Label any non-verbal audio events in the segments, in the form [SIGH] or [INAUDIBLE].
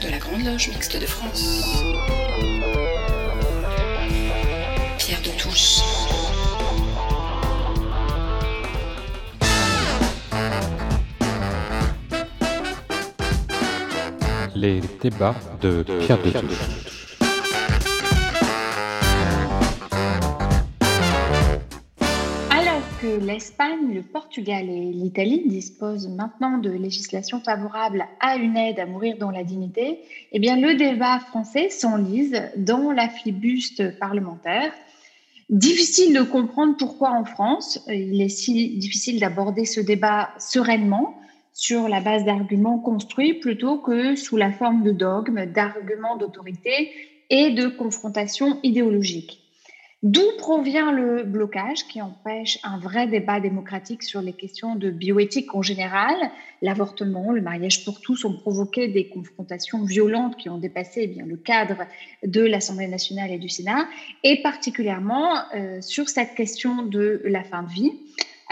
de la Grande Loge Mixte de France. Pierre de Touche. Les débats de Pierre de Touche. l'Espagne, le Portugal et l'Italie disposent maintenant de législations favorables à une aide à mourir dans la dignité, eh bien le débat français s'enlise dans la flibuste parlementaire. Difficile de comprendre pourquoi en France, il est si difficile d'aborder ce débat sereinement sur la base d'arguments construits plutôt que sous la forme de dogmes, d'arguments d'autorité et de confrontations idéologiques. D'où provient le blocage qui empêche un vrai débat démocratique sur les questions de bioéthique en général? L'avortement, le mariage pour tous ont provoqué des confrontations violentes qui ont dépassé eh bien, le cadre de l'Assemblée nationale et du Sénat, et particulièrement euh, sur cette question de la fin de vie.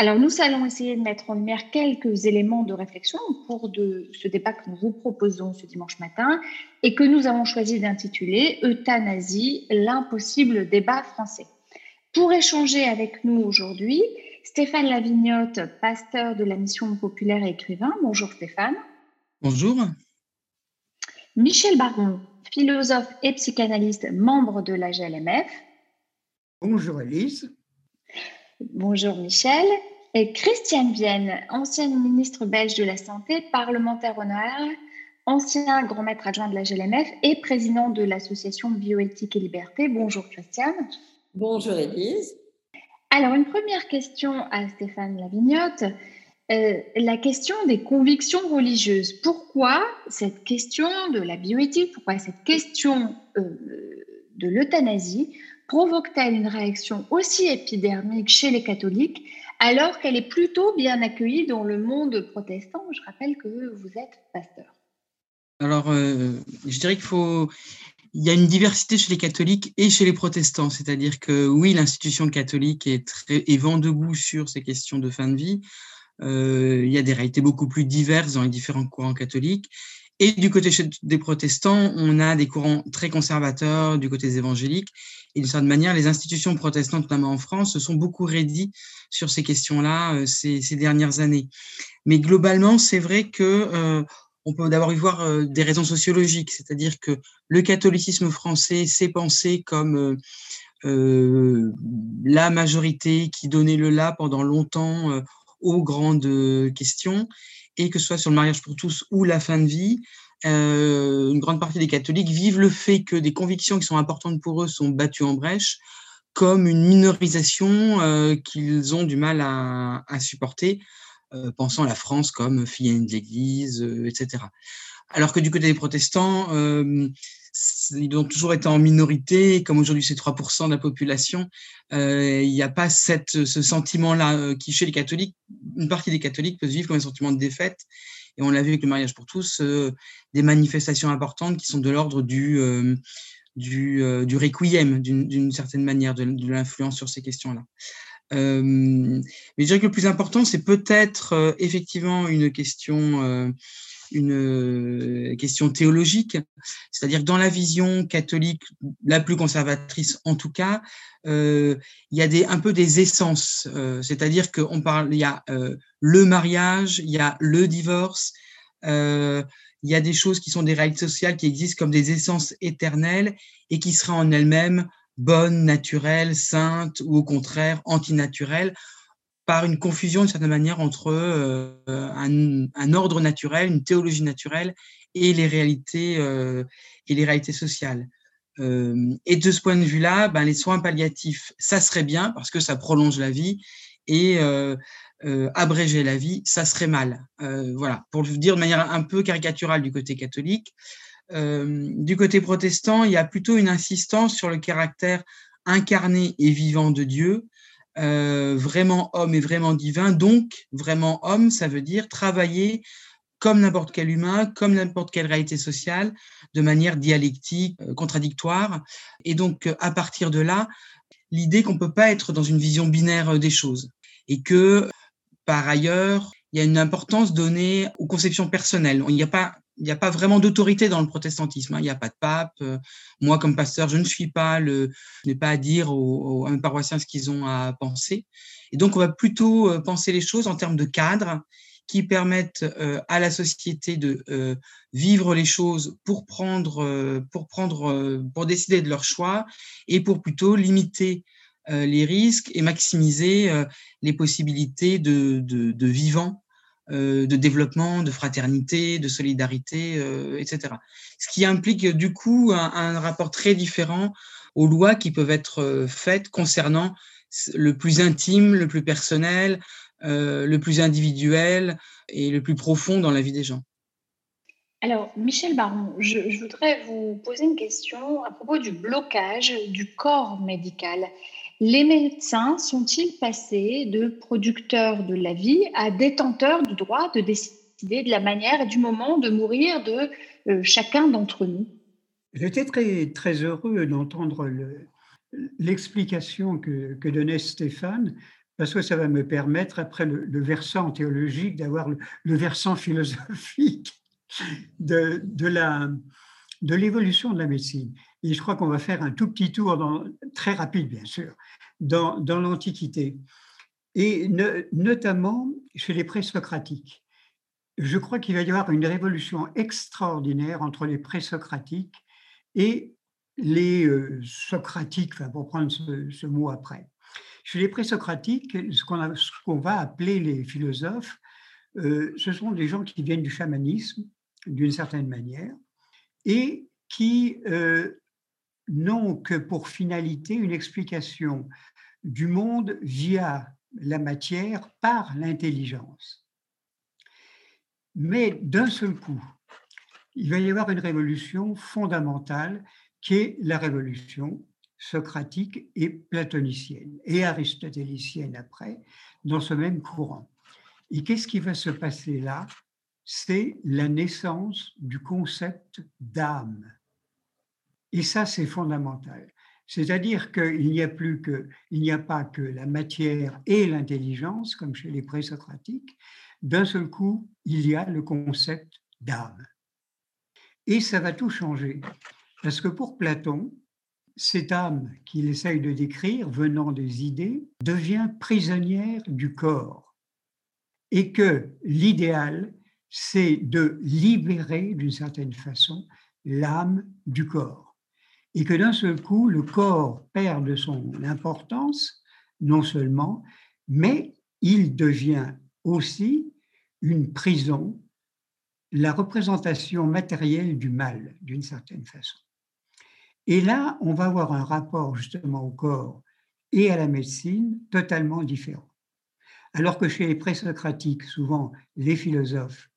Alors, nous allons essayer de mettre en lumière quelques éléments de réflexion au cours de ce débat que nous vous proposons ce dimanche matin et que nous avons choisi d'intituler Euthanasie, l'impossible débat français. Pour échanger avec nous aujourd'hui, Stéphane Lavignotte, pasteur de la mission populaire et écrivain. Bonjour Stéphane. Bonjour. Michel Baron, philosophe et psychanalyste, membre de la GLMF. Bonjour Elise. Bonjour Michel. Et Christiane Vienne, ancienne ministre belge de la Santé, parlementaire honoraire, ancien grand maître adjoint de la GLMF et président de l'association Bioéthique et Liberté. Bonjour Christiane. Bonjour Élise. Alors, une première question à Stéphane Lavignotte. Euh, la question des convictions religieuses. Pourquoi cette question de la bioéthique, pourquoi cette question euh, de l'euthanasie provoque-t-elle une réaction aussi épidermique chez les catholiques alors qu'elle est plutôt bien accueillie dans le monde protestant? Je rappelle que vous êtes pasteur. Alors, euh, je dirais qu'il y a une diversité chez les catholiques et chez les protestants, c'est-à-dire que oui, l'institution catholique est, très, est vent debout sur ces questions de fin de vie. Euh, il y a des réalités beaucoup plus diverses dans les différents courants catholiques. Et du côté des protestants, on a des courants très conservateurs du côté des évangéliques. Et d'une certaine manière, les institutions protestantes, notamment en France, se sont beaucoup rédies sur ces questions-là euh, ces, dernières années. Mais globalement, c'est vrai que euh, on peut d'abord y voir euh, des raisons sociologiques, c'est-à-dire que le catholicisme français s'est pensé comme euh, la majorité qui donnait le là pendant longtemps aux grandes questions et que ce soit sur le mariage pour tous ou la fin de vie, euh, une grande partie des catholiques vivent le fait que des convictions qui sont importantes pour eux sont battues en brèche comme une minorisation euh, qu'ils ont du mal à, supporter, euh, pensant à la France comme fille de l'Église, etc. Alors que du côté des protestants, ils ont toujours été en minorité, comme aujourd'hui c'est 3% de la population, euh, il n'y a pas ce sentiment-là euh, qui, chez les catholiques, une partie des catholiques peut vivre comme un sentiment de défaite. Et on l'a vu avec le mariage pour tous, euh, des manifestations importantes qui sont de l'ordre du, du, requiem, d'une certaine manière, de l'influence sur ces questions-là. mais je dirais que le plus important, c'est peut-être effectivement une question une question théologique, c'est-à-dire dans la vision catholique, la plus conservatrice en tout cas, euh, il y a un peu des essences, euh, c'est-à-dire qu'on parle, il y a euh, le mariage, il y a le divorce, il y a des choses qui sont des réalités sociales qui existent comme des essences éternelles et qui seraient en elles-mêmes bonnes, naturelles, saintes ou au contraire antinaturelles par une confusion d'une certaine manière entre euh, un, ordre naturel, une théologie naturelle et les réalités euh, et les réalités sociales. Euh, et de ce point de vue-là, ben, les soins palliatifs, ça serait bien parce que ça prolonge la vie et abréger la vie, ça serait mal. voilà, pour le dire de manière un peu caricaturale du côté catholique. du côté protestant, il y a plutôt une insistance sur le caractère incarné et vivant de Dieu, euh, vraiment homme et vraiment divin. Donc, vraiment homme, ça veut dire travailler comme n'importe quel humain, comme n'importe quelle réalité sociale, de manière dialectique, euh, contradictoire. Et donc, euh, à partir de là, l'idée qu'on ne peut pas être dans une vision binaire des choses et que, par ailleurs, il y a une importance donnée aux conceptions personnelles. Il n'y a pas il n'y a pas vraiment d'autorité dans le protestantisme. Hein. Il n'y a pas de pape. Euh, moi, comme pasteur, je ne suis pas le, je n'ai pas à dire aux, aux, paroissiens ce qu'ils ont à penser. Et donc, on va plutôt euh, penser les choses en termes de cadre qui permettent euh, à la société de vivre les choses pour prendre, pour prendre, pour décider de leur choix et pour plutôt limiter les risques et maximiser les possibilités de, de, de vivants de développement, de fraternité, de solidarité, euh, etc. Ce qui implique du coup un, rapport très différent aux lois qui peuvent être euh, faites concernant le plus intime, le plus personnel, le plus individuel et le plus profond dans la vie des gens. Alors, Michel Baron, je, voudrais vous poser une question à propos du blocage du corps médical. Les médecins sont-ils passés de producteurs de la vie à détenteurs du droit de décider de la manière et du moment de mourir de euh, chacun d'entre nous? J'étais très, très heureux d'entendre l'explication que, donnait Stéphane, parce que ça va me permettre, après le, versant théologique, d'avoir le, versant philosophique de, de l'évolution de, la médecine. Et je crois qu'on va faire un tout petit tour, très rapide bien sûr, dans, l'Antiquité, et notamment chez les présocratiques. Je crois qu'il va y avoir une révolution extraordinaire entre les présocratiques et les euh, socratiques, enfin, pour prendre ce, mot après. Chez les présocratiques, ce qu'on qu'on va appeler les philosophes, euh, ce sont des gens qui viennent du chamanisme, d'une certaine manière, et qui euh, n'ont que pour finalité une explication du monde via la matière par l'intelligence. Mais d'un seul coup, il va y avoir une révolution fondamentale qui est la révolution socratique et platonicienne et aristotélicienne après, dans ce même courant. Et qu'est-ce qui va se passer là? C'est la naissance du concept d'âme. Et ça, c'est fondamental. C'est-à-dire qu'il n'y a plus que, il n'y a pas que la matière et l'intelligence, comme chez les présocratiques. D'un seul coup, il y a le concept d'âme. Et ça va tout changer. Parce que pour Platon, cette âme qu'il essaye de décrire, venant des idées, devient prisonnière du corps. Et que l'idéal, c'est de libérer d'une certaine façon l'âme du corps et que d'un seul coup, le corps perd de son importance, non seulement, mais il devient aussi une prison, la représentation matérielle du mal, d'une certaine façon. Et là, on va avoir un rapport justement au corps et à la médecine totalement différent. Alors que chez les présocratiques, souvent, les philosophes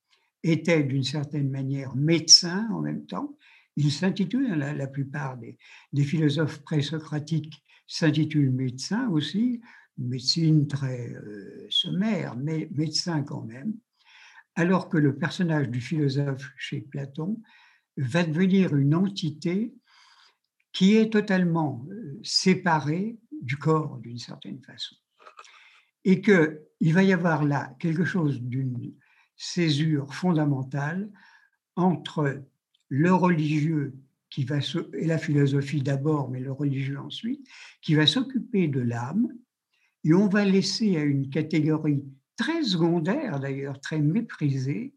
étaient d'une certaine manière médecins en même temps, ils s'intitulent, la, la, plupart des, des philosophes présocratiques s'intitulent médecins aussi, médecine très euh, sommaire, mais médecin quand même, alors que le personnage du philosophe chez Platon va devenir une entité qui est totalement euh, séparée du corps d'une certaine façon. Et qu'il va y avoir là quelque chose d'une césure fondamentale entre le religieux qui va et la philosophie d'abord, mais le religieux ensuite, qui va s'occuper de l'âme, et on va laisser à une catégorie très secondaire d'ailleurs, très méprisée,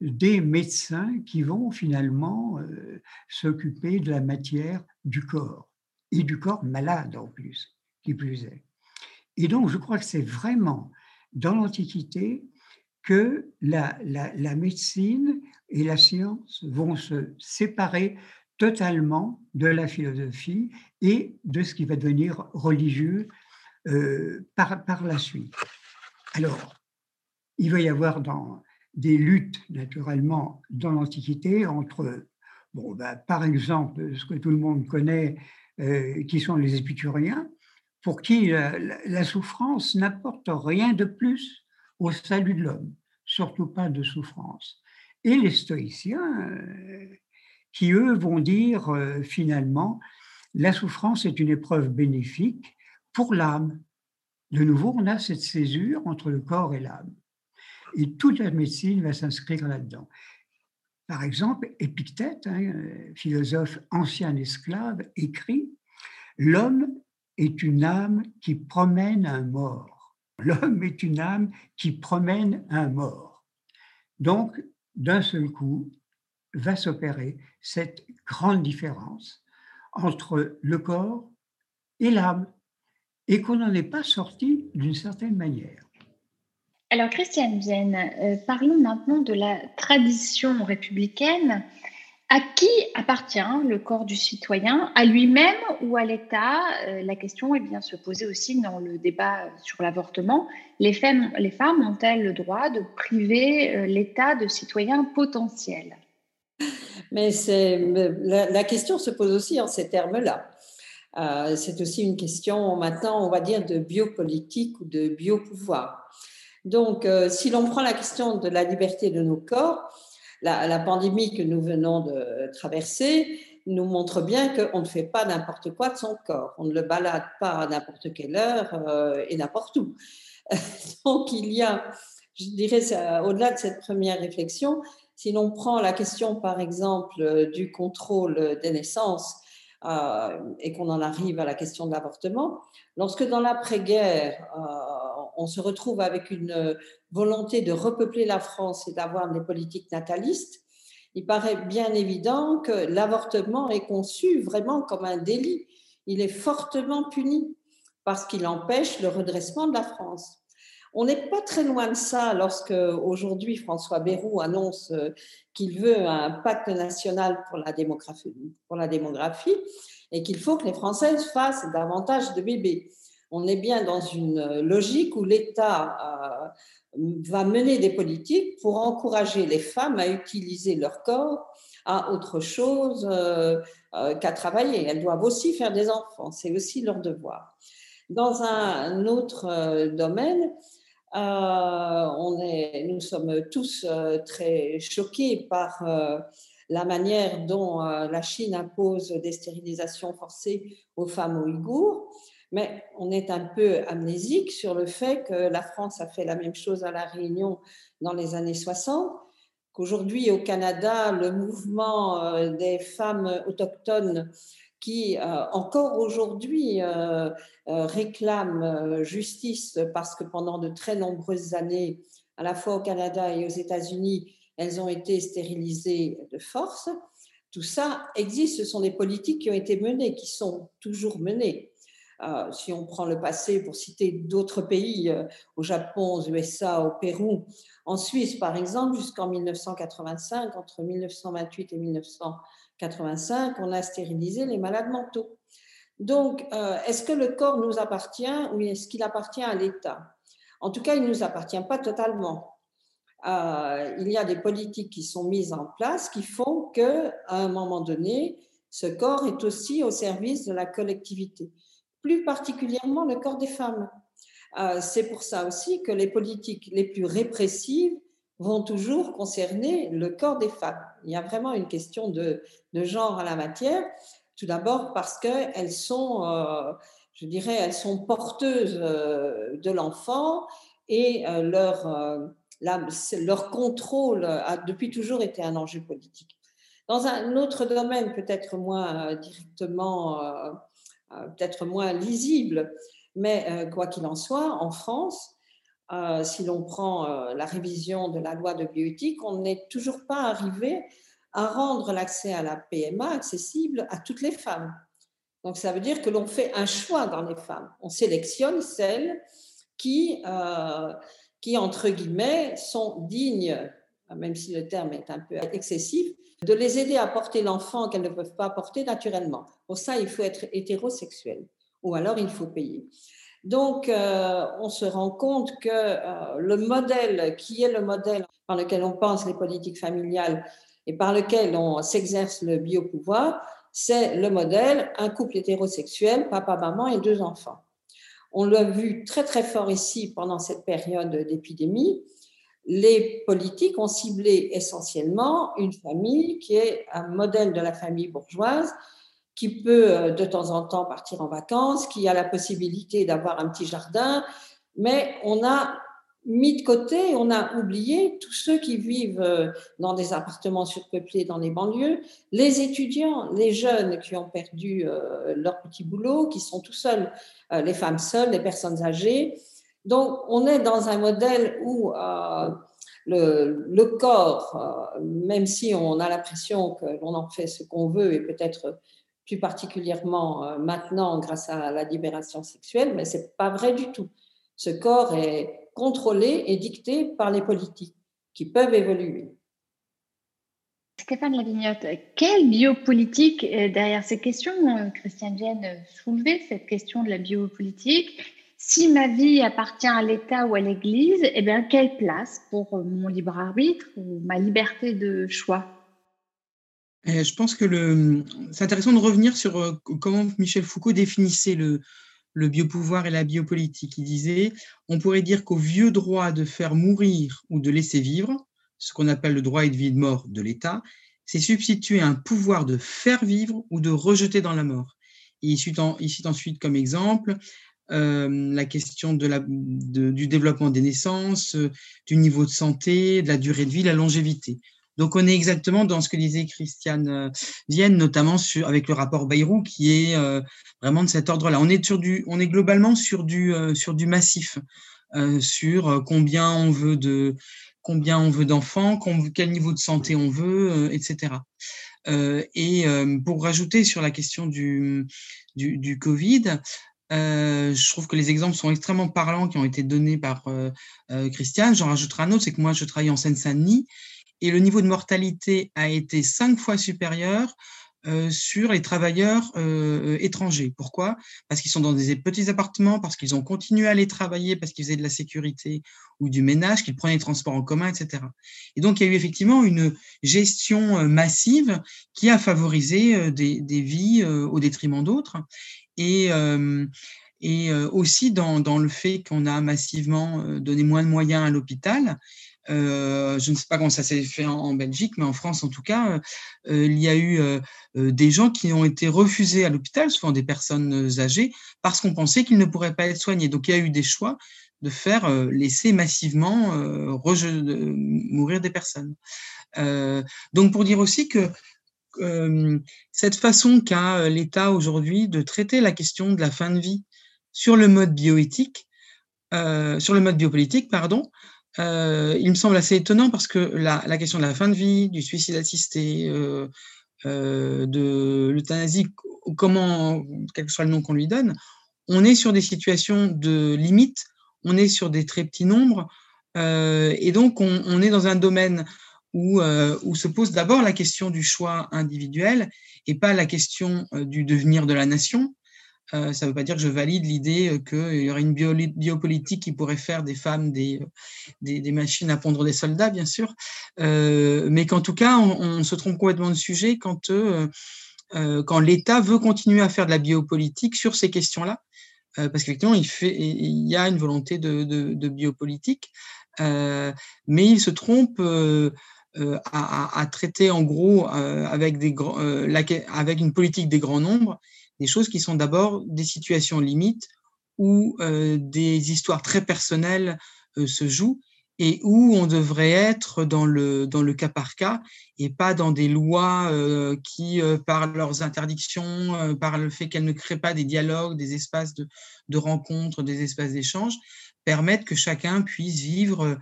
des médecins qui vont finalement euh, s'occuper de la matière du corps, et du corps malade en plus, qui plus est. Et donc je crois que c'est vraiment dans l'Antiquité que la, la, médecine et la science vont se séparer totalement de la philosophie et de ce qui va devenir religieux euh, par, par la suite. Alors, il va y avoir dans des luttes, naturellement, dans l'Antiquité entre, bon, bah, par exemple, ce que tout le monde connaît, euh, qui sont les épicuriens, pour qui la, la souffrance n'apporte rien de plus au salut de l'homme, surtout pas de souffrance. Et les stoïciens, euh, qui eux vont dire euh, finalement, la souffrance est une épreuve bénéfique pour l'âme. De nouveau, on a cette césure entre le corps et l'âme. Et toute la médecine va s'inscrire là-dedans. Par exemple, Épictète, hein, philosophe ancien esclave, écrit L'homme est une âme qui promène un mort. L'homme est une âme qui promène un mort. Donc, d'un seul coup, va s'opérer cette grande différence entre le corps et l'âme, et qu'on n'en est pas sorti d'une certaine manière. Alors, Christiane Vienne, euh, parlons maintenant de la tradition républicaine. À qui appartient le corps du citoyen? À lui-même ou à l'État? Euh, La question est bien se poser aussi dans le débat sur l'avortement. Les femmes, les femmes ont-elles le droit de priver euh, l'État de citoyens potentiels? Mais la, la, question se pose aussi en ces termes-là. Euh, c'est aussi une question maintenant, on va dire, de biopolitique ou de biopouvoir. Donc, si l'on prend la question de la liberté de nos corps, la, pandémie que nous venons de traverser nous montre bien qu'on ne fait pas n'importe quoi de son corps. On ne le balade pas à n'importe quelle heure euh, et n'importe où. [LAUGHS] Donc, il y a, je dirais, au-delà de cette première réflexion, si l'on prend la question, par exemple, du contrôle des naissances, euh, et qu'on en arrive à la question de l'avortement, lorsque dans l'après-guerre, euh, on se retrouve avec une volonté de repeupler la France et d'avoir des politiques natalistes, il paraît bien évident que l'avortement est conçu vraiment comme un délit. Il est fortement puni parce qu'il empêche le redressement de la France. On n'est pas très loin de ça lorsque aujourd'hui François Bayrou annonce euh, qu'il veut un pacte national pour la démographie, pour la démographie et qu'il faut que les Françaises fassent davantage de bébés. On est bien dans une logique où l'État euh, va mener des politiques pour encourager les femmes à utiliser leur corps à autre chose euh, qu'à travailler. Elles doivent aussi faire des enfants, c'est aussi leur devoir. Dans un autre domaine, euh, nous sommes tous euh, très choqués par euh, la manière dont la Chine impose des stérilisations forcées aux femmes ouïghours, mais on est un peu amnésique sur le fait que la France a fait la même chose à La Réunion dans les années 60, qu'aujourd'hui au Canada, le mouvement des femmes autochtones qui euh, encore aujourd'hui euh, euh, réclament justice parce que pendant de très nombreuses années, à la fois au Canada et aux États-Unis, elles ont été stérilisées de force. Tout ça existe, ce sont des politiques qui ont été menées, qui sont toujours menées. Si on prend le passé pour citer d'autres pays, au Japon, aux USA, au Pérou, en Suisse par exemple, jusqu'en 1985, entre 1928 et 1900 85, on a stérilisé les malades mentaux. Donc, euh, est-ce que le corps nous appartient ou est-ce qu'il appartient à l'État? En tout cas, il ne nous appartient pas totalement. Euh, il y a des politiques qui sont mises en place qui font qu'à un moment donné, ce corps est aussi au service de la collectivité, plus particulièrement le corps des femmes. Euh, c'est pour ça aussi que les politiques les plus répressives vont toujours concerner le corps des femmes. Il y a vraiment une question de, genre à la matière. Tout d'abord parce qu'elles sont, euh, je dirais, elles sont porteuses euh, de l'enfant et leur, leur contrôle a depuis toujours été un enjeu politique. Dans un autre domaine, peut-être moins directement, peut-être moins lisible, mais quoi qu'il en soit, en France, euh, si l'on prend euh, la révision de la loi de bioéthique, on n'est toujours pas arrivé à rendre l'accès à la PMA accessible à toutes les femmes. Donc ça veut dire que l'on fait un choix dans les femmes. On sélectionne celles qui, euh, qui entre guillemets, sont dignes, même si le terme est un peu excessif, de les aider à porter l'enfant qu'elles ne peuvent pas porter naturellement. Pour ça, il faut être hétérosexuel ou alors il faut payer. Donc, euh, on se rend compte que euh, le modèle qui est le modèle par lequel on pense les politiques familiales et par lequel on s'exerce le biopouvoir, c'est le modèle un couple hétérosexuel, papa, maman et deux enfants. On l'a vu très très fort ici pendant cette période d'épidémie. Les politiques ont ciblé essentiellement une famille qui est un modèle de la famille bourgeoise, qui peut euh, de temps en temps partir en vacances, qui a la possibilité d'avoir un petit jardin, mais on a mis de côté, on a oublié tous ceux qui vivent euh, dans des appartements surpeuplés dans les banlieues, les étudiants, les jeunes qui ont perdu euh, leur petit boulot, qui sont tout seuls, les femmes seules, les personnes âgées. Donc, on est dans un modèle où le, le, corps, même si on a l'impression que l'on en fait ce qu'on veut, et peut-être plus particulièrement maintenant grâce à la libération sexuelle, mais ce n'est pas vrai du tout. Ce corps est contrôlée et dictée par les politiques qui peuvent évoluer. Stéphane Lavignotte, quelle biopolitique derrière ces questions? Euh, Christiane Vienne soulevait cette question de la biopolitique. Si ma vie appartient à l'État ou à l'Église, eh bien, quelle place pour mon libre arbitre ou ma liberté de choix? Euh, Je pense que c'est intéressant de revenir sur euh, comment Michel Foucault définissait le, biopouvoir et la biopolitique. Il disait, on pourrait dire qu'au vieux droit de faire mourir ou de laisser vivre, ce qu'on appelle le droit et de vie de mort de l'État, c'est substituer un pouvoir de faire vivre ou de rejeter dans la mort. Il cite, ensuite comme exemple euh, la question de la, du développement des naissances, euh, du niveau de santé, de la durée de vie, la longévité. Donc on est exactement dans ce que disait Christiane euh, Vienne, notamment sur, avec le rapport Bayrou, qui est vraiment de cet ordre-là. On est on est globalement sur du sur du massif, sur combien on veut de d'enfants, quel niveau de santé on veut, etc. et pour rajouter sur la question du, du Covid, euh, je trouve que les exemples sont extrêmement parlants qui ont été donnés par euh, Christiane. J'en rajouterai un autre, c'est que moi, je travaille en Seine-Saint-Denis et le niveau de mortalité a été cinq fois supérieur euh, sur les travailleurs euh, étrangers. Pourquoi? Parce qu'ils sont dans des petits appartements, parce qu'ils ont continué à aller travailler, parce qu'ils faisaient de la sécurité ou du ménage, qu'ils prenaient les transports en commun, etc. Et donc, il y a eu effectivement une gestion euh, massive qui a favorisé des vies au détriment d'autres. Et, et aussi dans, le fait qu'on a massivement donné moins de moyens à l'hôpital, euh, je ne sais pas comment ça s'est fait en, Belgique, mais en France en tout cas, euh, il y a eu euh, des gens qui ont été refusés à l'hôpital, souvent des personnes âgées, parce qu'on pensait qu'ils ne pourraient pas être soignés. Donc il y a eu des choix de faire laisser massivement mourir des personnes. donc pour dire aussi que cette façon qu'a l'État aujourd'hui de traiter la question de la fin de vie sur le mode bioéthique, sur le mode biopolitique, pardon, euh, il me semble assez étonnant parce que la, question de la fin de vie, du suicide assisté, euh, euh, de l'euthanasie, comment, quel que soit le nom qu'on lui donne, on est sur des situations de limite, on est sur des très petits nombres, euh, et donc on, on, est dans un domaine où, euh, où se pose d'abord la question du choix individuel et pas la question euh, du devenir de la nation. Euh, ça ne veut pas dire que je valide l'idée qu'il y aurait une biopolitique qui pourrait faire des femmes des, machines à pondre des soldats, bien sûr, mais qu'en tout cas, on, se trompe complètement de sujet quand, l'État veut continuer à faire de la biopolitique sur ces questions-là, parce qu'effectivement, il, y a une volonté de biopolitique, mais il se trompe. À, à, traiter en gros avec, des, la, avec une politique des grands nombres des choses qui sont d'abord des situations limites où euh, des histoires très personnelles euh, se jouent et où on devrait être dans le, dans le cas par cas et pas dans des lois euh, qui, euh, par leurs interdictions, euh, par le fait qu'elles ne créent pas des dialogues, des espaces de, de rencontres, des espaces d'échange, permettent que chacun puisse vivre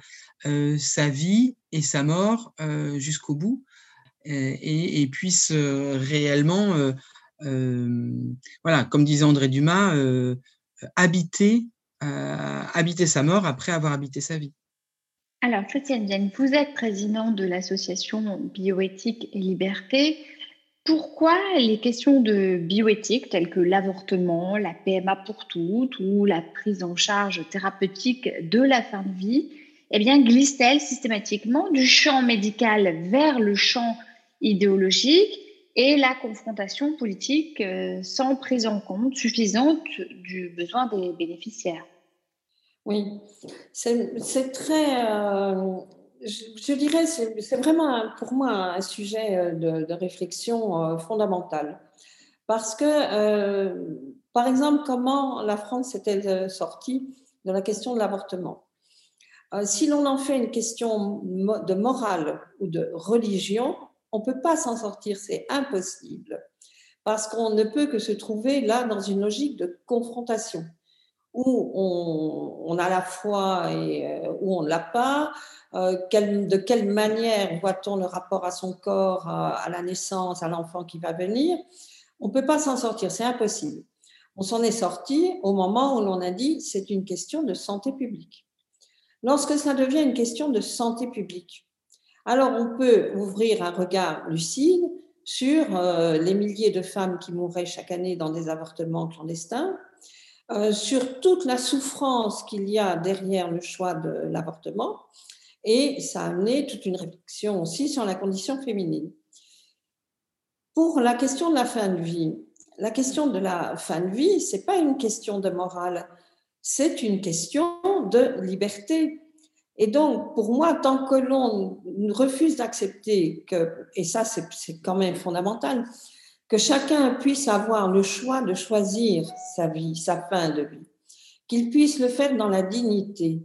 sa vie et sa mort jusqu'au bout et, et, puisse réellement voilà, comme disait André Dumas, habiter, habiter sa mort après avoir habité sa vie. Alors, Christiane Vienne, vous êtes présidente de l'association Bioéthique et Liberté. Pourquoi les questions de bioéthique telles que l'avortement, la PMA pour toutes ou la prise en charge thérapeutique de la fin de vie eh bien, glissent-elles systématiquement du champ médical vers le champ idéologique et la confrontation politique euh, sans prise en compte suffisante du besoin des bénéficiaires? Oui, c'est très, euh, je, je, dirais, c'est vraiment pour moi un sujet euh, de, réflexion euh, fondamental. Parce que, par exemple, comment la France est-elle sortie de la question de l'avortement? Si l'on en fait une question de morale ou de religion, on ne peut pas s'en sortir, c'est impossible, parce qu'on ne peut que se trouver là dans une logique de confrontation, où on, a la foi et euh, où on ne l'a pas, euh, de quelle manière voit-on le rapport à son corps, à, la naissance, à l'enfant qui va venir? On ne peut pas s'en sortir, c'est impossible. On s'en est sorti au moment où l'on a dit c'est une question de santé publique. Lorsque ça devient une question de santé publique, alors on peut ouvrir un regard lucide sur euh, les milliers de femmes qui mourraient chaque année dans des avortements clandestins, euh, sur toute la souffrance qu'il y a derrière le choix de l'avortement, et ça a amené toute une réflexion aussi sur la condition féminine. Pour la question de la fin de vie, la question de la fin de vie, c'est pas une question de morale, c'est une question de liberté. Et donc, pour moi, tant que l'on refuse d'accepter que, et ça c'est quand même fondamental, que chacun puisse avoir le choix de choisir sa vie, sa fin de vie, qu'il puisse le faire dans la dignité,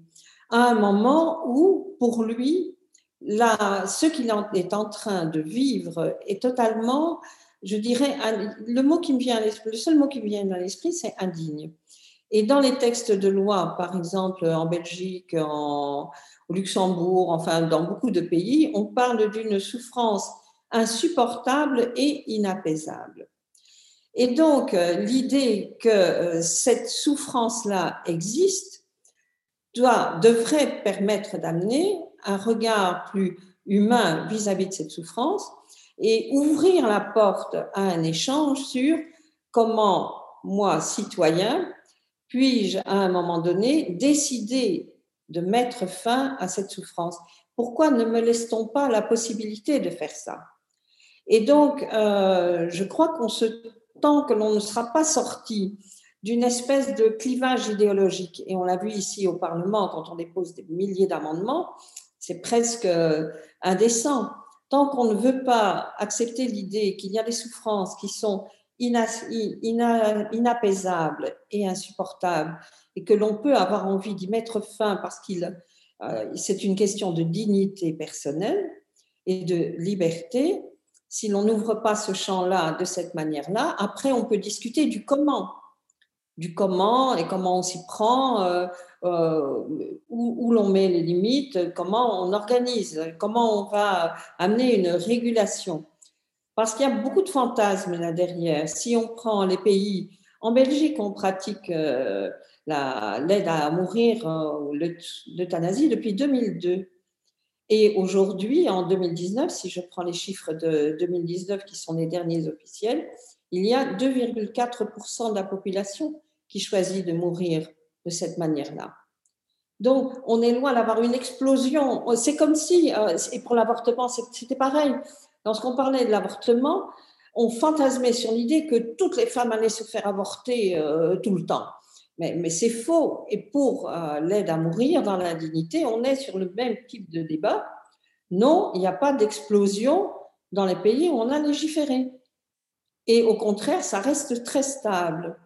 à un moment où, pour lui, là, ce qu'il est en train de vivre est totalement, je dirais, le mot qui me vient le seul mot qui me vient à l'esprit, c'est indigne. Et dans les textes de loi, par exemple en Belgique, en, au Luxembourg, enfin dans beaucoup de pays, on parle d'une souffrance insupportable et inapaisable. Et donc, euh, l'idée que euh, cette souffrance-là existe doit, devrait permettre d'amener un regard plus humain vis-à-vis -vis de cette souffrance et ouvrir la porte à un échange sur comment moi, citoyen, puis-je à un moment donné décider de mettre fin à cette souffrance? Pourquoi ne me laisse-t-on pas la possibilité de faire ça? Et donc, euh, je crois qu'on se tant que l'on ne sera pas sorti d'une espèce de clivage idéologique, et on l'a vu ici au Parlement quand on dépose des milliers d'amendements, c'est presque euh, indécent. Tant qu'on ne veut pas accepter l'idée qu'il y a des souffrances qui sont inapaisables et insupportables et que l'on peut avoir envie d'y mettre fin parce qu'il euh, c'est une question de dignité personnelle et de liberté. Si l'on n'ouvre pas ce champ-là de cette manière-là, après on peut discuter du comment, du comment et comment on s'y prend, euh, euh, où l'on met les limites, comment on organise, comment on va amener une régulation. Parce qu'il y a beaucoup de fantasmes là derrière. Si on prend les pays, en Belgique, on pratique euh, l'aide à mourir, euh, l'euthanasie depuis 2002. Et aujourd'hui, en 2019, si je prends les chiffres de 2019 qui sont les derniers officiels, il y a 2,4% de la population qui choisit de mourir de cette manière-là. Donc, on est loin d'avoir une explosion. C'est comme si, euh, et pour l'avortement, c'était pareil. Lorsqu'on parlait de l'avortement, on fantasmait sur l'idée que toutes les femmes allaient se faire avorter euh, tout le temps. Mais, c'est faux. Et pour euh, l'aide à mourir dans l'indignité, on est sur le même type de débat. Non, il n'y a pas d'explosion dans les pays où on a légiféré. Et au contraire, ça reste très stable.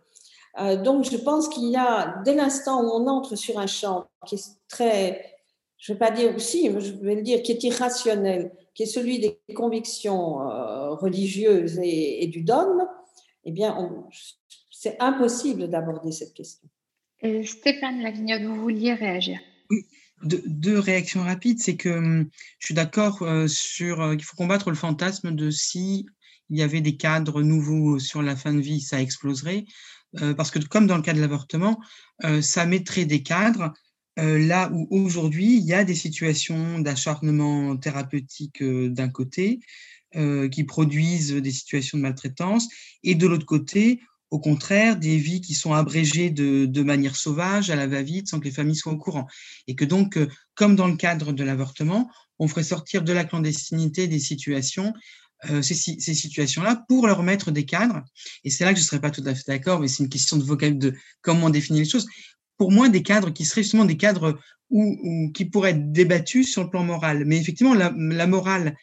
Euh, donc, je pense qu'il y a, dès l'instant où on entre sur un champ qui est très, je ne vais pas dire aussi, mais je vais le dire, qui est irrationnel, qui est celui des convictions euh, religieuses et, du dogme, eh bien, c'est impossible d'aborder cette question. Stéphane Lavignotte, vous vouliez réagir. Deux, réactions rapides, c'est que hum, je suis d'accord euh, sur euh, qu'il faut combattre le fantasme de si il y avait des cadres nouveaux sur la fin de vie, ça exploserait, parce que comme dans le cas de l'avortement, ça mettrait des cadres euh, là où aujourd'hui, il y a des situations d'acharnement thérapeutique euh, d'un côté, euh, qui produisent des situations de maltraitance, et de l'autre côté, au contraire, des vies qui sont abrégées de, de manière sauvage, à la va-vite, sans que les familles soient au courant. Et que donc, comme dans le cadre de l'avortement, on ferait sortir de la clandestinité des situations ces, ces situations-là pour leur mettre des cadres. Et c'est là que je ne serais pas tout à fait d'accord, mais c'est une question de vocabulaire, de comment on définit les choses pour moi des cadres qui seraient justement des cadres qui pourraient être débattus sur le plan moral. Mais effectivement, la, morale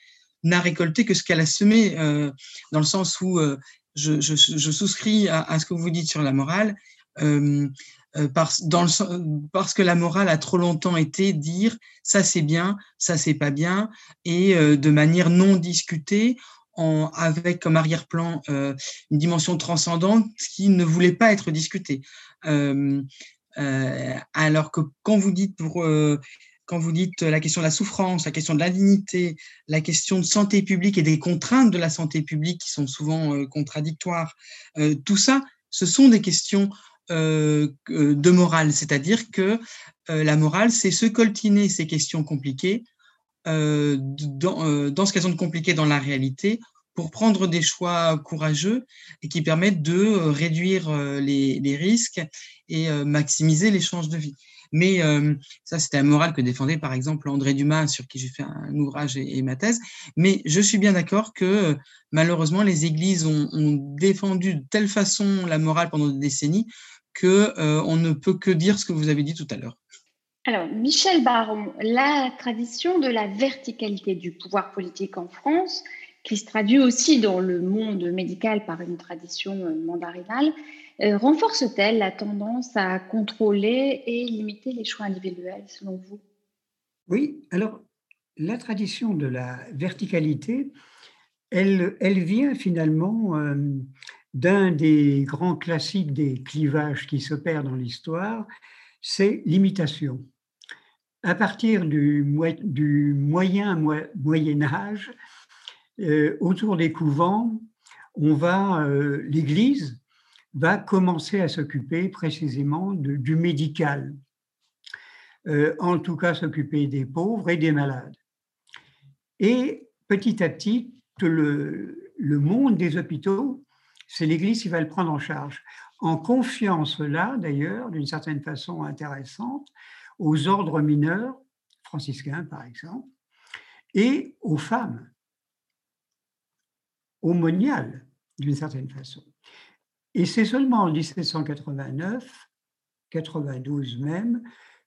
n'a récolté que ce qu'elle a semé, euh, dans le sens où euh, je, souscris à, ce que vous dites sur la morale. Euh, parce, dans le, parce que la morale a trop longtemps été dire ça c'est bien, ça c'est pas bien, et de manière non discutée, en, avec comme arrière-plan une dimension transcendante qui ne voulait pas être discutée. Alors que quand vous dites pour quand vous dites la question de la souffrance, la question de l'indignité, la question de santé publique et des contraintes de la santé publique qui sont souvent euh, contradictoires, euh, tout ça, ce sont des questions euh, de morale, c'est-à-dire que la morale, c'est se coltiner ces questions compliquées dans, ce qu'elles sont compliquées dans la réalité pour prendre des choix courageux et qui permettent de réduire les risques et maximiser les chances de vie. Mais euh, ça, c'était la morale que défendait par exemple André Dumas, sur qui j'ai fait un ouvrage et, ma thèse. Mais je suis bien d'accord que euh, malheureusement, les églises ont, défendu de telle façon la morale pendant des décennies que euh, on ne peut que dire ce que vous avez dit tout à l'heure. Alors, Michel Baron, la tradition de la verticalité du pouvoir politique en France, qui se traduit aussi dans le monde médical par une tradition mandarinale, euh, renforce-t-elle la tendance à contrôler et limiter les choix individuels, selon vous? Oui, alors la tradition de la verticalité, elle, elle vient finalement euh, d'un des grands classiques des clivages qui s'opèrent dans l'histoire, c'est l'imitation. À partir du, du moyen Moyen Âge, euh, autour des couvents, on va, l'Église va commencer à s'occuper précisément du médical, euh, en tout cas s'occuper des pauvres et des malades. Et petit à petit, le, le monde des hôpitaux, c'est l'Église qui va le prendre en charge, en confiant cela d'ailleurs, d'une certaine façon intéressante, aux ordres mineurs, franciscains par exemple, et aux femmes, aux moniales d'une certaine façon. Et c'est seulement en 1789, 92 même,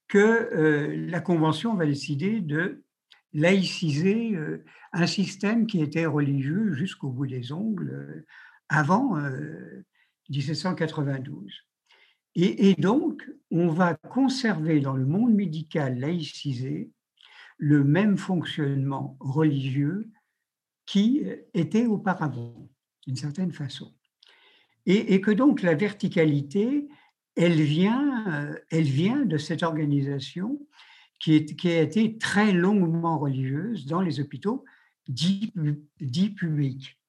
que euh, la Convention va décider de laïciser euh, un système qui était religieux jusqu'au bout des ongles euh, avant 1792. Et, et, donc, on va conserver dans le monde médical laïcisé le même fonctionnement religieux qui était auparavant, d'une certaine façon. Et, que donc la verticalité, elle vient, euh, elle vient de cette organisation qui, a été très longuement religieuse dans les hôpitaux dits, publics.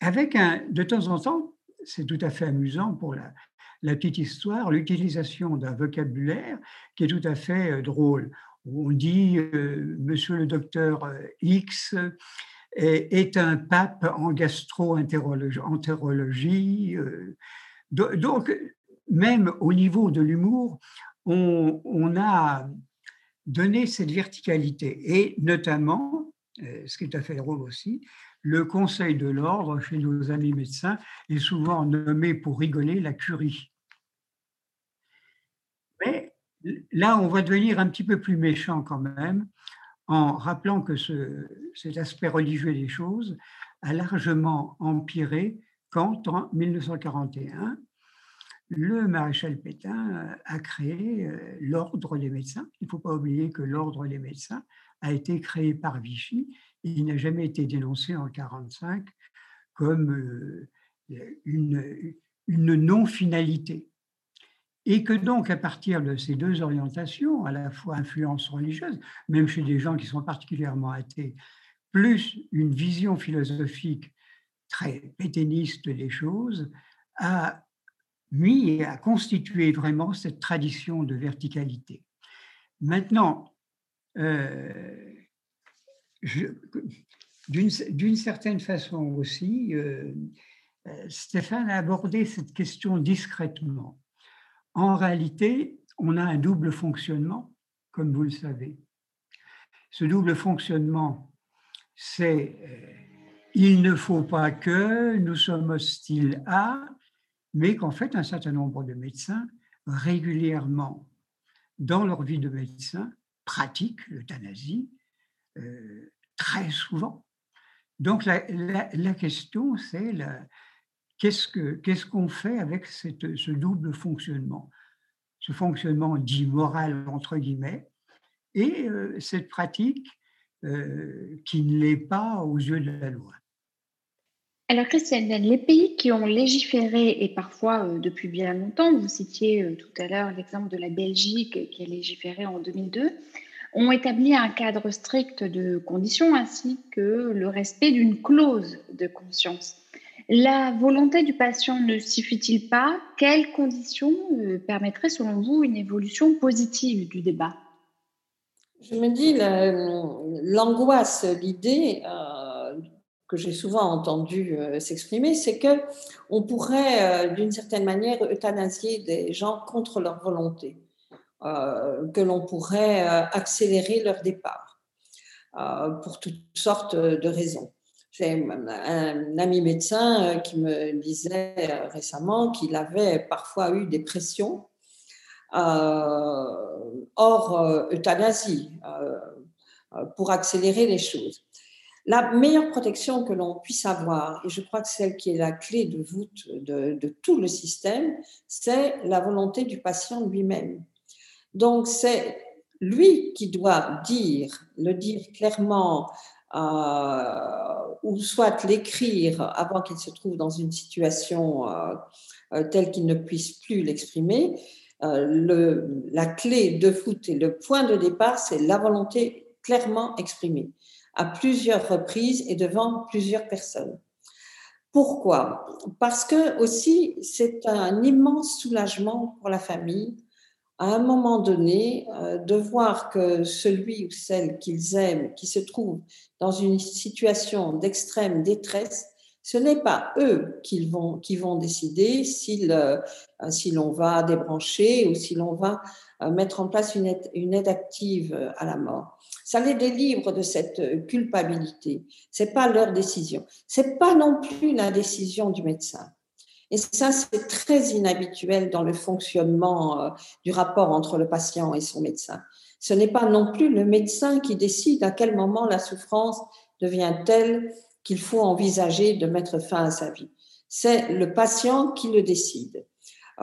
Avec un, de temps en temps, c'est tout à fait amusant pour la, petite histoire, l'utilisation d'un vocabulaire qui est tout à fait euh, drôle. On dit euh, Monsieur le docteur X est, un pape en gastro-entérologie. Euh, donc, même au niveau de l'humour, on, a donné cette verticalité. Et notamment, euh, ce qui est à fait drôle aussi, le Conseil de l'ordre chez nos amis médecins est souvent nommé pour rigoler la curie. Mais là, on va devenir un petit peu plus méchant quand même en rappelant que ce, cet aspect religieux des choses a largement empiré quand, en 1941, le maréchal Pétain a créé euh, l'ordre des médecins. Il ne faut pas oublier que l'ordre des médecins a été créé par Vichy et il n'a jamais été dénoncé en 1945 comme euh, une non-finalité. Et que donc, à partir de ces deux orientations, à la fois influence religieuse, même chez des gens qui sont particulièrement athées, plus une vision philosophique très péténiste des choses, a mis et a constitué vraiment cette tradition de verticalité. Maintenant, euh, d'une certaine façon aussi, euh, euh, Stéphane a abordé cette question discrètement. En réalité, on a un double fonctionnement, comme vous le savez. Ce double fonctionnement, c'est euh, il ne faut pas que nous sommes hostiles à, mais qu'en fait, un certain nombre de médecins, régulièrement, dans leur vie de médecin, pratiquent l'euthanasie euh, très souvent. Donc la, question, c'est qu'est-ce qu'on fait avec ce double fonctionnement? Ce fonctionnement dit moral, entre guillemets, et cette pratique qui ne l'est pas aux yeux de la loi. Alors, Christiane, les pays qui ont légiféré, et parfois depuis bien longtemps, vous citiez tout à l'heure l'exemple de la Belgique qui a légiféré en 2002, ont établi un cadre strict de conditions ainsi que le respect d'une clause de conscience. La volonté du patient ne suffit-il pas? Quelles conditions euh, permettraient selon vous une évolution positive du débat? Je me dis, l'angoisse, l'idée euh, que j'ai souvent entendu euh, s'exprimer, c'est que on pourrait, d'une certaine manière, euthanasier des gens contre leur volonté. Euh, que l'on pourrait euh, accélérer leur départ euh, pour toutes sortes de raisons. J'ai un ami médecin qui me disait récemment qu'il avait parfois eu des pressions hors euthanasie pour accélérer les choses. La meilleure protection que l'on puisse avoir, et je crois que celle qui est la clé de voûte de, de tout le système, c'est la volonté du patient lui-même. Donc, c'est lui qui doit dire, le dire clairement, euh, ou soit l'écrire avant qu'il se trouve dans une situation euh, euh, telle qu'il ne puisse plus l'exprimer. la clé de foot et le point de départ, c'est la volonté clairement exprimée à plusieurs reprises et devant plusieurs personnes. Pourquoi? Parce que aussi c'est un immense soulagement pour la famille à un moment donné, euh, de voir que celui ou celle qu'ils aiment, qui se trouve dans une situation d'extrême détresse, ce n'est pas eux qui vont, qui vont décider si, euh, l'on va débrancher ou si l'on va euh, mettre en place une aide, une aide active à la mort. Ça les délivre de cette culpabilité. C'est pas leur décision. C'est pas non plus la décision du médecin. Et ça, c'est très inhabituel dans le fonctionnement euh, du rapport entre le patient et son médecin. Ce n'est pas non plus le médecin qui décide à quel moment la souffrance devient telle qu'il faut envisager de mettre fin à sa vie. C'est le patient qui le décide,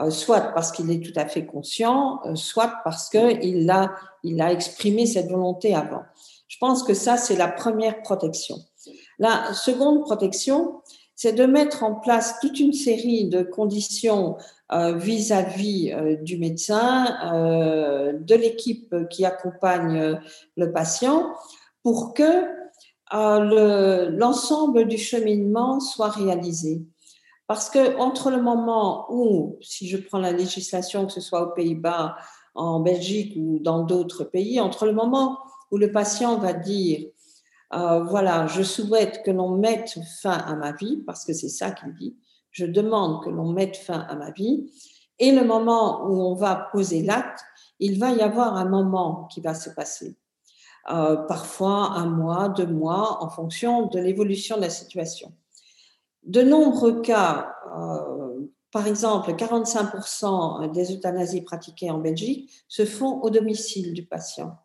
euh, soit parce qu'il est tout à fait conscient, euh, soit parce qu'il a, il a exprimé cette volonté avant. Je pense que ça, c'est la première protection. La seconde protection, c'est de mettre en place toute une série de conditions euh, vis-à-vis euh, du médecin, euh, de l'équipe qui accompagne le patient, pour que l'ensemble du cheminement soit réalisé. Parce que entre le moment où, si je prends la législation, que ce soit aux Pays-Bas, en Belgique ou dans d'autres pays, entre le moment où le patient va dire euh, voilà, je souhaite que l'on mette fin à ma vie, parce que c'est ça qu'il dit. Je demande que l'on mette fin à ma vie. Et le moment où on va poser l'acte, il va y avoir un moment qui va se passer. Euh, parfois un mois, deux mois, en fonction de l'évolution de la situation. De nombreux cas, euh, par exemple, 45% des euthanasies pratiquées en Belgique se font au domicile du patient,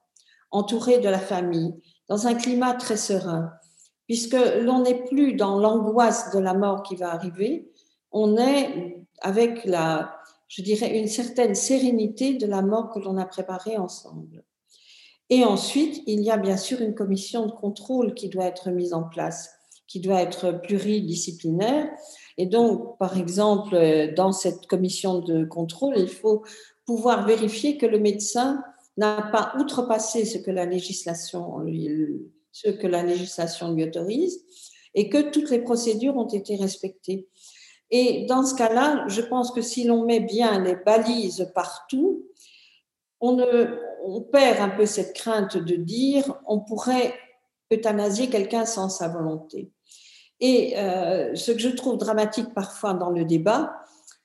entouré de la famille, dans un climat très serein, puisque l'on n'est plus dans l'angoisse de la mort qui va arriver, on est avec la, je dirais, une certaine sérénité de la mort que l'on a préparée ensemble. Et ensuite, il y a bien sûr une commission de contrôle qui doit être mise en place, qui doit être pluridisciplinaire. Et donc, par exemple, dans cette commission de contrôle, il faut pouvoir vérifier que le médecin n'a pas outrepassé ce que la législation lui, ce que la législation lui autorise et que toutes les procédures ont été respectées. Et dans ce cas-là, je pense que si l'on met bien les balises partout, on, ne, on perd un peu cette crainte de dire on pourrait euthanasier quelqu'un sans sa volonté. Et euh, ce que je trouve dramatique parfois dans le débat,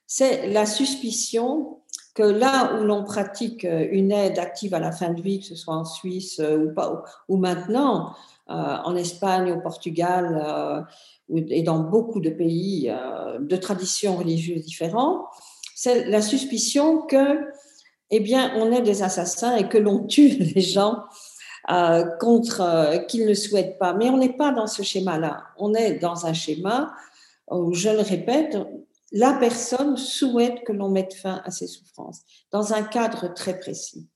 c'est la suspicion là où l'on pratique euh, une aide active à la fin de vie, que ce soit en Suisse euh, ou, pas, ou maintenant, euh, en Espagne, au Portugal et dans beaucoup de pays de traditions religieuses différentes, c'est la suspicion que, eh bien, on est des assassins et que l'on tue [LAUGHS] les gens contre qu'ils ne souhaitent pas. Mais on n'est pas dans ce schéma-là. On est dans un schéma où, je le répète, la personne souhaite que l'on mette fin à ses souffrances dans un cadre très précis.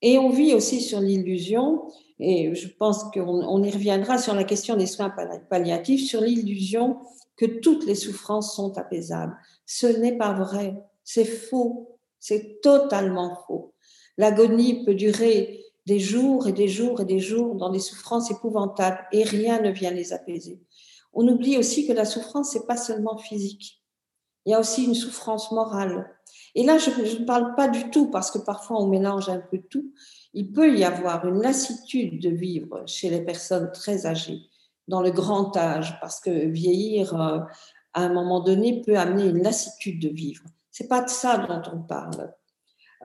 Et on vit aussi sur l'illusion, et je pense qu'on y reviendra sur la question des soins palliatifs, sur l'illusion que toutes les souffrances sont apaisables. Ce n'est pas vrai, c'est faux, c'est totalement faux. L'agonie peut durer des jours et des jours et des jours dans des souffrances épouvantables et rien ne vient les apaiser. On oublie aussi que la souffrance, c'est pas seulement physique. Il y a aussi une souffrance morale. Et là, je, ne parle pas du tout parce que parfois on mélange un peu tout. Il peut y avoir une lassitude de vivre chez les personnes très âgées, dans le grand âge, parce que vieillir euh, à un moment donné peut amener une lassitude de vivre. C'est pas de ça dont on parle.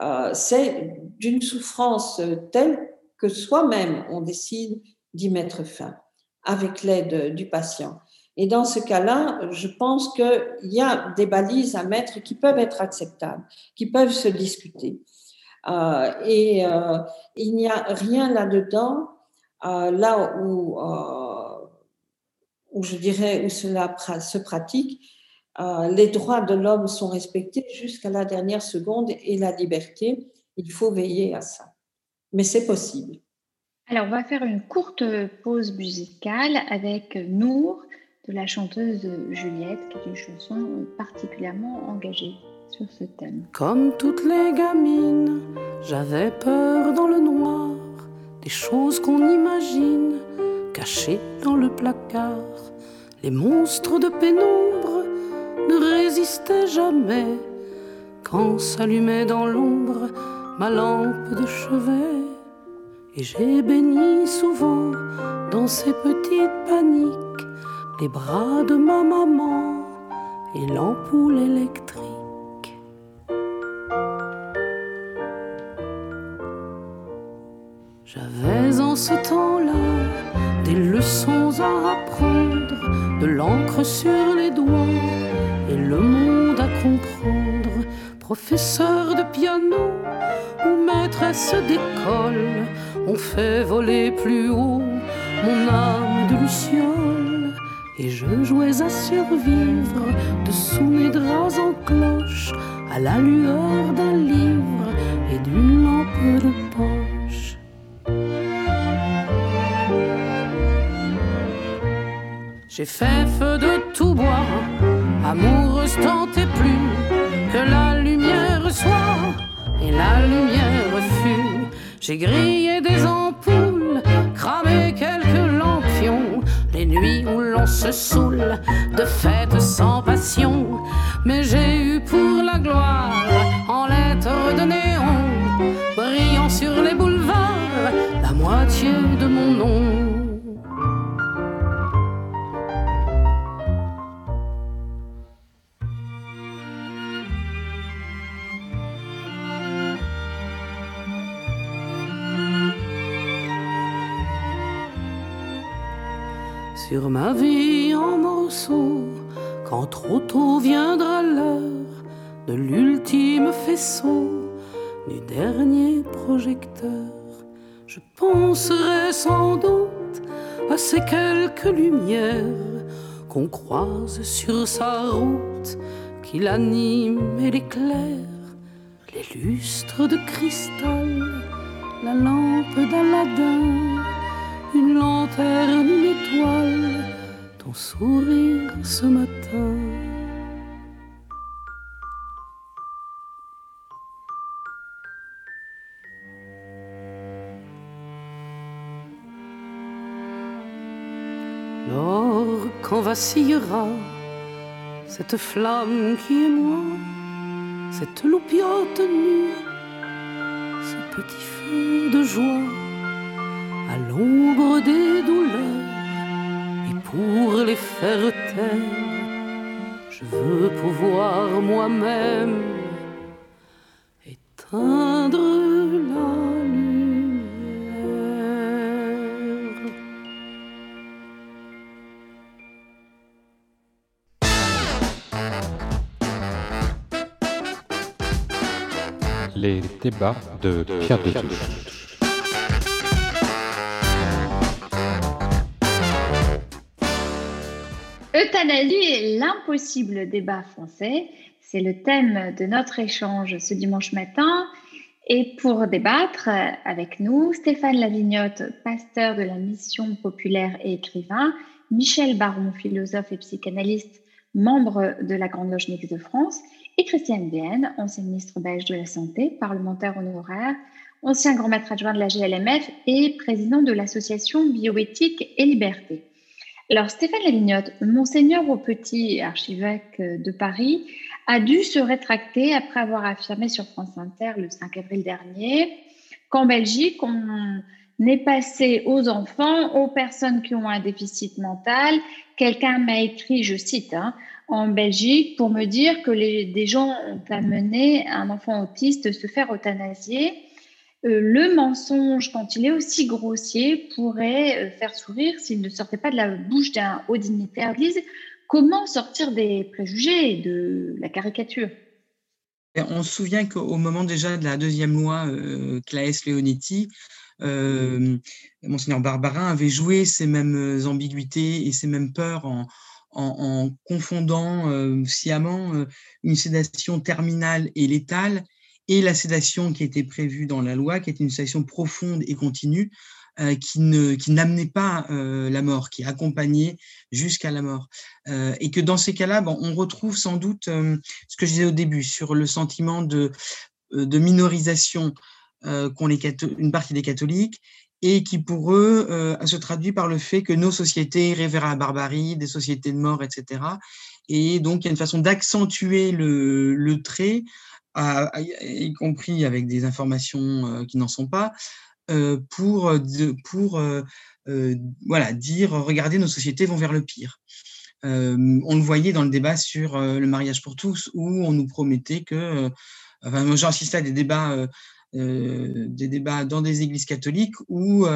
Euh, c'est d'une souffrance telle que soi-même on décide d'y mettre fin avec l'aide du patient. Et dans ce cas-là, je pense qu'il y a des balises à mettre qui peuvent être acceptables, qui peuvent se discuter. Euh, et euh, il n'y a rien là-dedans, euh, là où, où je dirais, où cela se pratique, les droits de l'homme sont respectés jusqu'à la dernière seconde et la liberté, il faut veiller à ça. Mais c'est possible. Alors, on va faire une courte pause musicale avec Nour la chanteuse Juliette, qui est une chanson particulièrement engagée sur ce thème. Comme toutes les gamines, j'avais peur dans le noir des choses qu'on imagine cachées dans le placard. Les monstres de pénombre ne résistaient jamais quand s'allumait dans l'ombre ma lampe de chevet. Et j'ai béni souvent dans ces petites paniques les bras de ma maman et l'ampoule électrique. J'avais en ce temps-là des leçons à apprendre, de l'encre sur les doigts et le monde à comprendre. Professeur de piano ou maîtresse d'école, on fait voler plus haut mon âme de luciole et je jouais à survivre dessous mes draps en cloche, à la lueur d'un livre et d'une lampe de poche. J'ai fait feu de tout bois, amoureuse tant et plus que la lumière soit et la lumière fut. J'ai grillé des ampoules, se saoule de fêtes sans passion. Mais j'ai eu pour la gloire, en lettres de néon, brillant sur les boulevards, la moitié de mon nom. Sur ma vie en morceaux, quand trop tôt viendra l'heure de l'ultime faisceau, du dernier projecteur. Je penserai sans doute à ces quelques lumières qu'on croise sur sa route, qui l'anime et l'éclaire, les lustres de cristal, la lampe d'Aladin une lanterne, une étoile, ton sourire ce matin. Lors quand vacillera cette flamme qui est moi, cette loupiote nue, ce petit feu de joie à l'ombre des douleurs et pour les faire taire, je veux pouvoir moi-même éteindre la lumière. Les débats de Pierre Touche. L'impossible débat français, c'est le thème de notre échange ce dimanche matin. Et pour débattre avec nous, Stéphane Lavignotte, pasteur de la Mission populaire et écrivain, Michel Baron, philosophe et psychanalyste, membre de la Grande Loge Mixte de France, et Christiane Vienne, ancien ministre belge de la Santé, parlementaire honoraire, ancien grand maître adjoint de la GLMF et président de l'association Bioéthique et Liberté. Alors, Stéphane Lavignotte, Monseigneur au Petit, archivêque de Paris, a dû se rétracter après avoir affirmé sur France Inter le 5 avril dernier qu'en Belgique, on est passé aux enfants, aux personnes qui ont un déficit mental. Quelqu'un m'a écrit, je cite, hein, en Belgique pour me dire que des gens ont amené un enfant autiste se faire euthanasier. Euh, le mensonge, quand il est aussi grossier, pourrait euh, faire sourire s'il ne sortait pas de la bouche d'un haut dignitaire. Comment sortir des préjugés et de la caricature? On se souvient qu'au moment déjà de la deuxième loi euh, Claes Leonetti, Monseigneur Barbarin avait joué ces mêmes ambiguïtés et ces mêmes peurs en, en, confondant sciemment une sédation terminale et létale et la sédation qui était prévue dans la loi, qui était une sédation profonde et continue, euh, qui ne qui n'amenait pas euh, la mort, qui accompagnait jusqu'à la mort, euh, et que dans ces cas-là, bon, on retrouve sans doute ce que je disais au début sur le sentiment de de minorisation qu'ont une partie des catholiques et qui pour eux se traduit par le fait que nos sociétés révèrent la barbarie, des sociétés de mort, etc. Et donc il y a une façon d'accentuer le, le trait y compris avec des informations qui n'en sont pas, pour, pour voilà, dire regardez, nos sociétés vont vers le pire. on le voyait dans le débat sur le mariage pour tous, où on nous promettait que. enfin, moi, j'ai assisté à des débats. des débats dans des églises catholiques où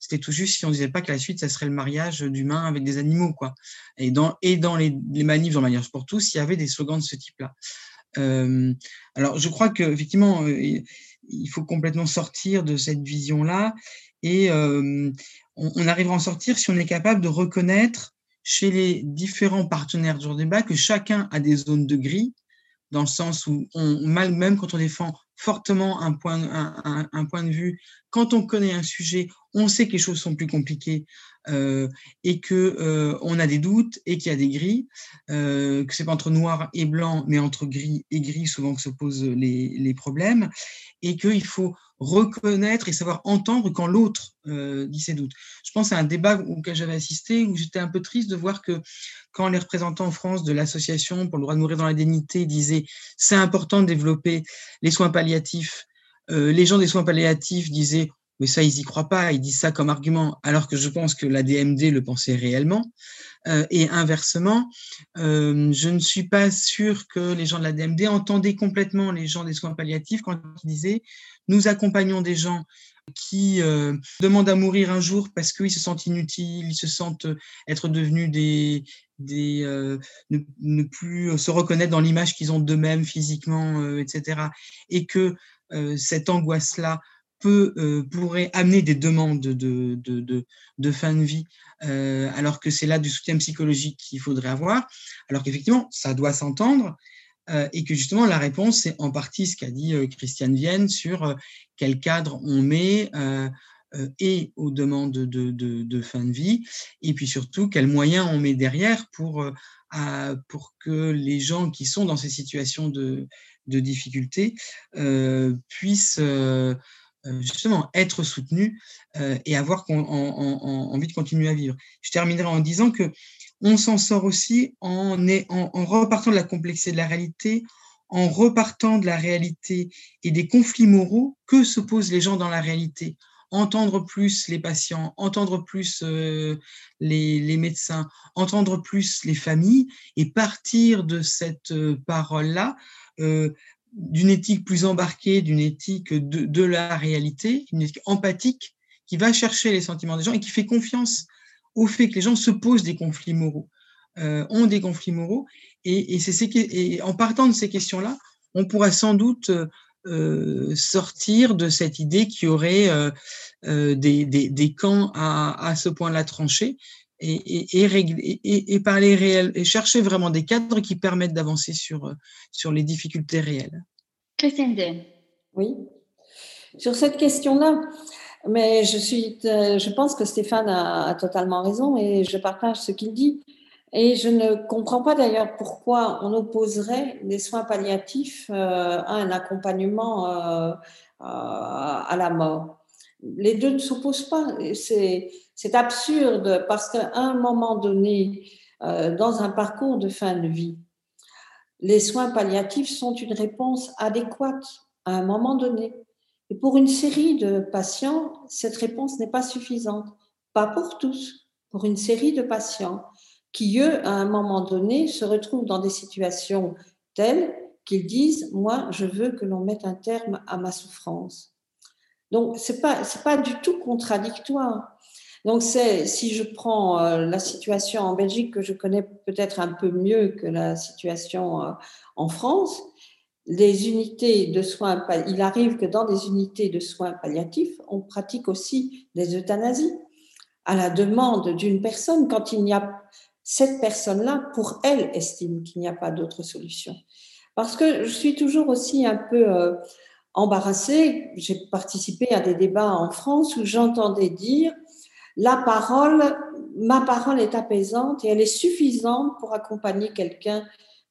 c'était tout juste si on disait pas que la suite ça serait le mariage d'humains avec des animaux quoi et dans et dans les, les manifs dans le mariage pour tous il y avait des slogans de ce type là alors, je crois qu'effectivement, euh, il faut complètement sortir de cette vision-là et euh, on, arrivera à en sortir si on est capable de reconnaître chez les différents partenaires du débat que chacun a des zones de gris, dans le sens où on, même quand on défend fortement un point, un, point de vue, quand on connaît un sujet, on sait que les choses sont plus compliquées euh, et que euh, on a des doutes et qu'il y a des gris, euh, que c'est pas entre noir et blanc, mais entre gris et gris souvent que se posent les, les problèmes, et qu'il faut reconnaître et savoir entendre quand l'autre euh, dit ses doutes. Je pense à un débat auquel j'avais assisté où j'étais un peu triste de voir que quand les représentants en France de l'association pour le droit de mourir dans la dignité disaient c'est important de développer les soins palliatifs, euh, les gens des soins palliatifs disaient mais ça, ils y croient pas, ils disent ça comme argument, alors que je pense que la DMD le pensait réellement. Euh, et inversement, euh, je ne suis pas sûr que les gens de la DMD entendaient complètement les gens des soins palliatifs quand ils disaient nous accompagnons des gens qui demandent à mourir un jour parce qu'ils se sentent inutiles, ils se sentent être devenus des, des euh, ne, plus se reconnaître dans l'image qu'ils ont d'eux-mêmes physiquement, euh, etc. Et que euh, cette angoisse-là peut, euh, pourrait amener des demandes de, de, de, de fin de vie, euh, alors que c'est là du soutien psychologique qu'il faudrait avoir, alors qu'effectivement, ça doit s'entendre, euh, et que justement, la réponse, c'est en partie ce qu'a dit euh, Christiane Vienne sur euh, quel cadre on met euh, et aux demandes de, fin de vie, et puis surtout, quels moyens on met derrière pour, pour que les gens qui sont dans ces situations de, de difficulté puissent euh, justement être soutenu euh, et avoir en, en, envie de continuer à vivre. Je terminerai en disant que on s'en sort aussi en, en, repartant de la complexité de la réalité, en repartant de la réalité et des conflits moraux que se posent les gens dans la réalité. Entendre plus les patients, entendre plus euh, les, médecins, entendre plus les familles et partir de cette euh, parole-là euh, d'une éthique plus embarquée, d'une éthique de, de, la réalité, une éthique empathique qui va chercher les sentiments des gens et qui fait confiance au fait que les gens se posent des conflits moraux, ont des conflits moraux. Et, et, c'est et en partant de ces questions-là, on pourra sans doute euh, sortir de cette idée qu'il y aurait euh, euh des, des, des, camps à, à ce point-là tranchés, et, et, et, parler réel et chercher vraiment des cadres qui permettent d'avancer sur, sur les difficultés réelles. Christine Oui. Sur cette question-là, mais je, suis, je pense que Stéphane a, totalement raison et je partage ce qu'il dit. Et je ne comprends pas d'ailleurs pourquoi on opposerait des soins palliatifs euh, à un accompagnement euh, à la mort. Les deux ne s'opposent pas. C'est absurde parce qu'à un moment donné, euh, dans un parcours de fin de vie, les soins palliatifs sont une réponse adéquate à un moment donné. Et pour une série de patients, cette réponse n'est pas suffisante. Pas pour tous, pour une série de patients qui, eux, à un moment donné, se retrouvent dans des situations telles qu'ils disent, moi, je veux que l'on mette un terme à ma souffrance. Donc, ce n'est pas, pas du tout contradictoire. Donc, si je prends euh, la situation en Belgique, que je connais peut-être un peu mieux que la situation euh, en France, les unités de soins, il arrive que dans des unités de soins palliatifs, on pratique aussi des euthanasies à la demande d'une personne quand il n'y a cette personne-là, pour elle, estime qu'il n'y a pas d'autre solution. Parce que je suis toujours aussi un peu euh, embarrassée. J'ai participé à des débats en France où j'entendais dire la parole, ma parole est apaisante et elle est suffisante pour accompagner quelqu'un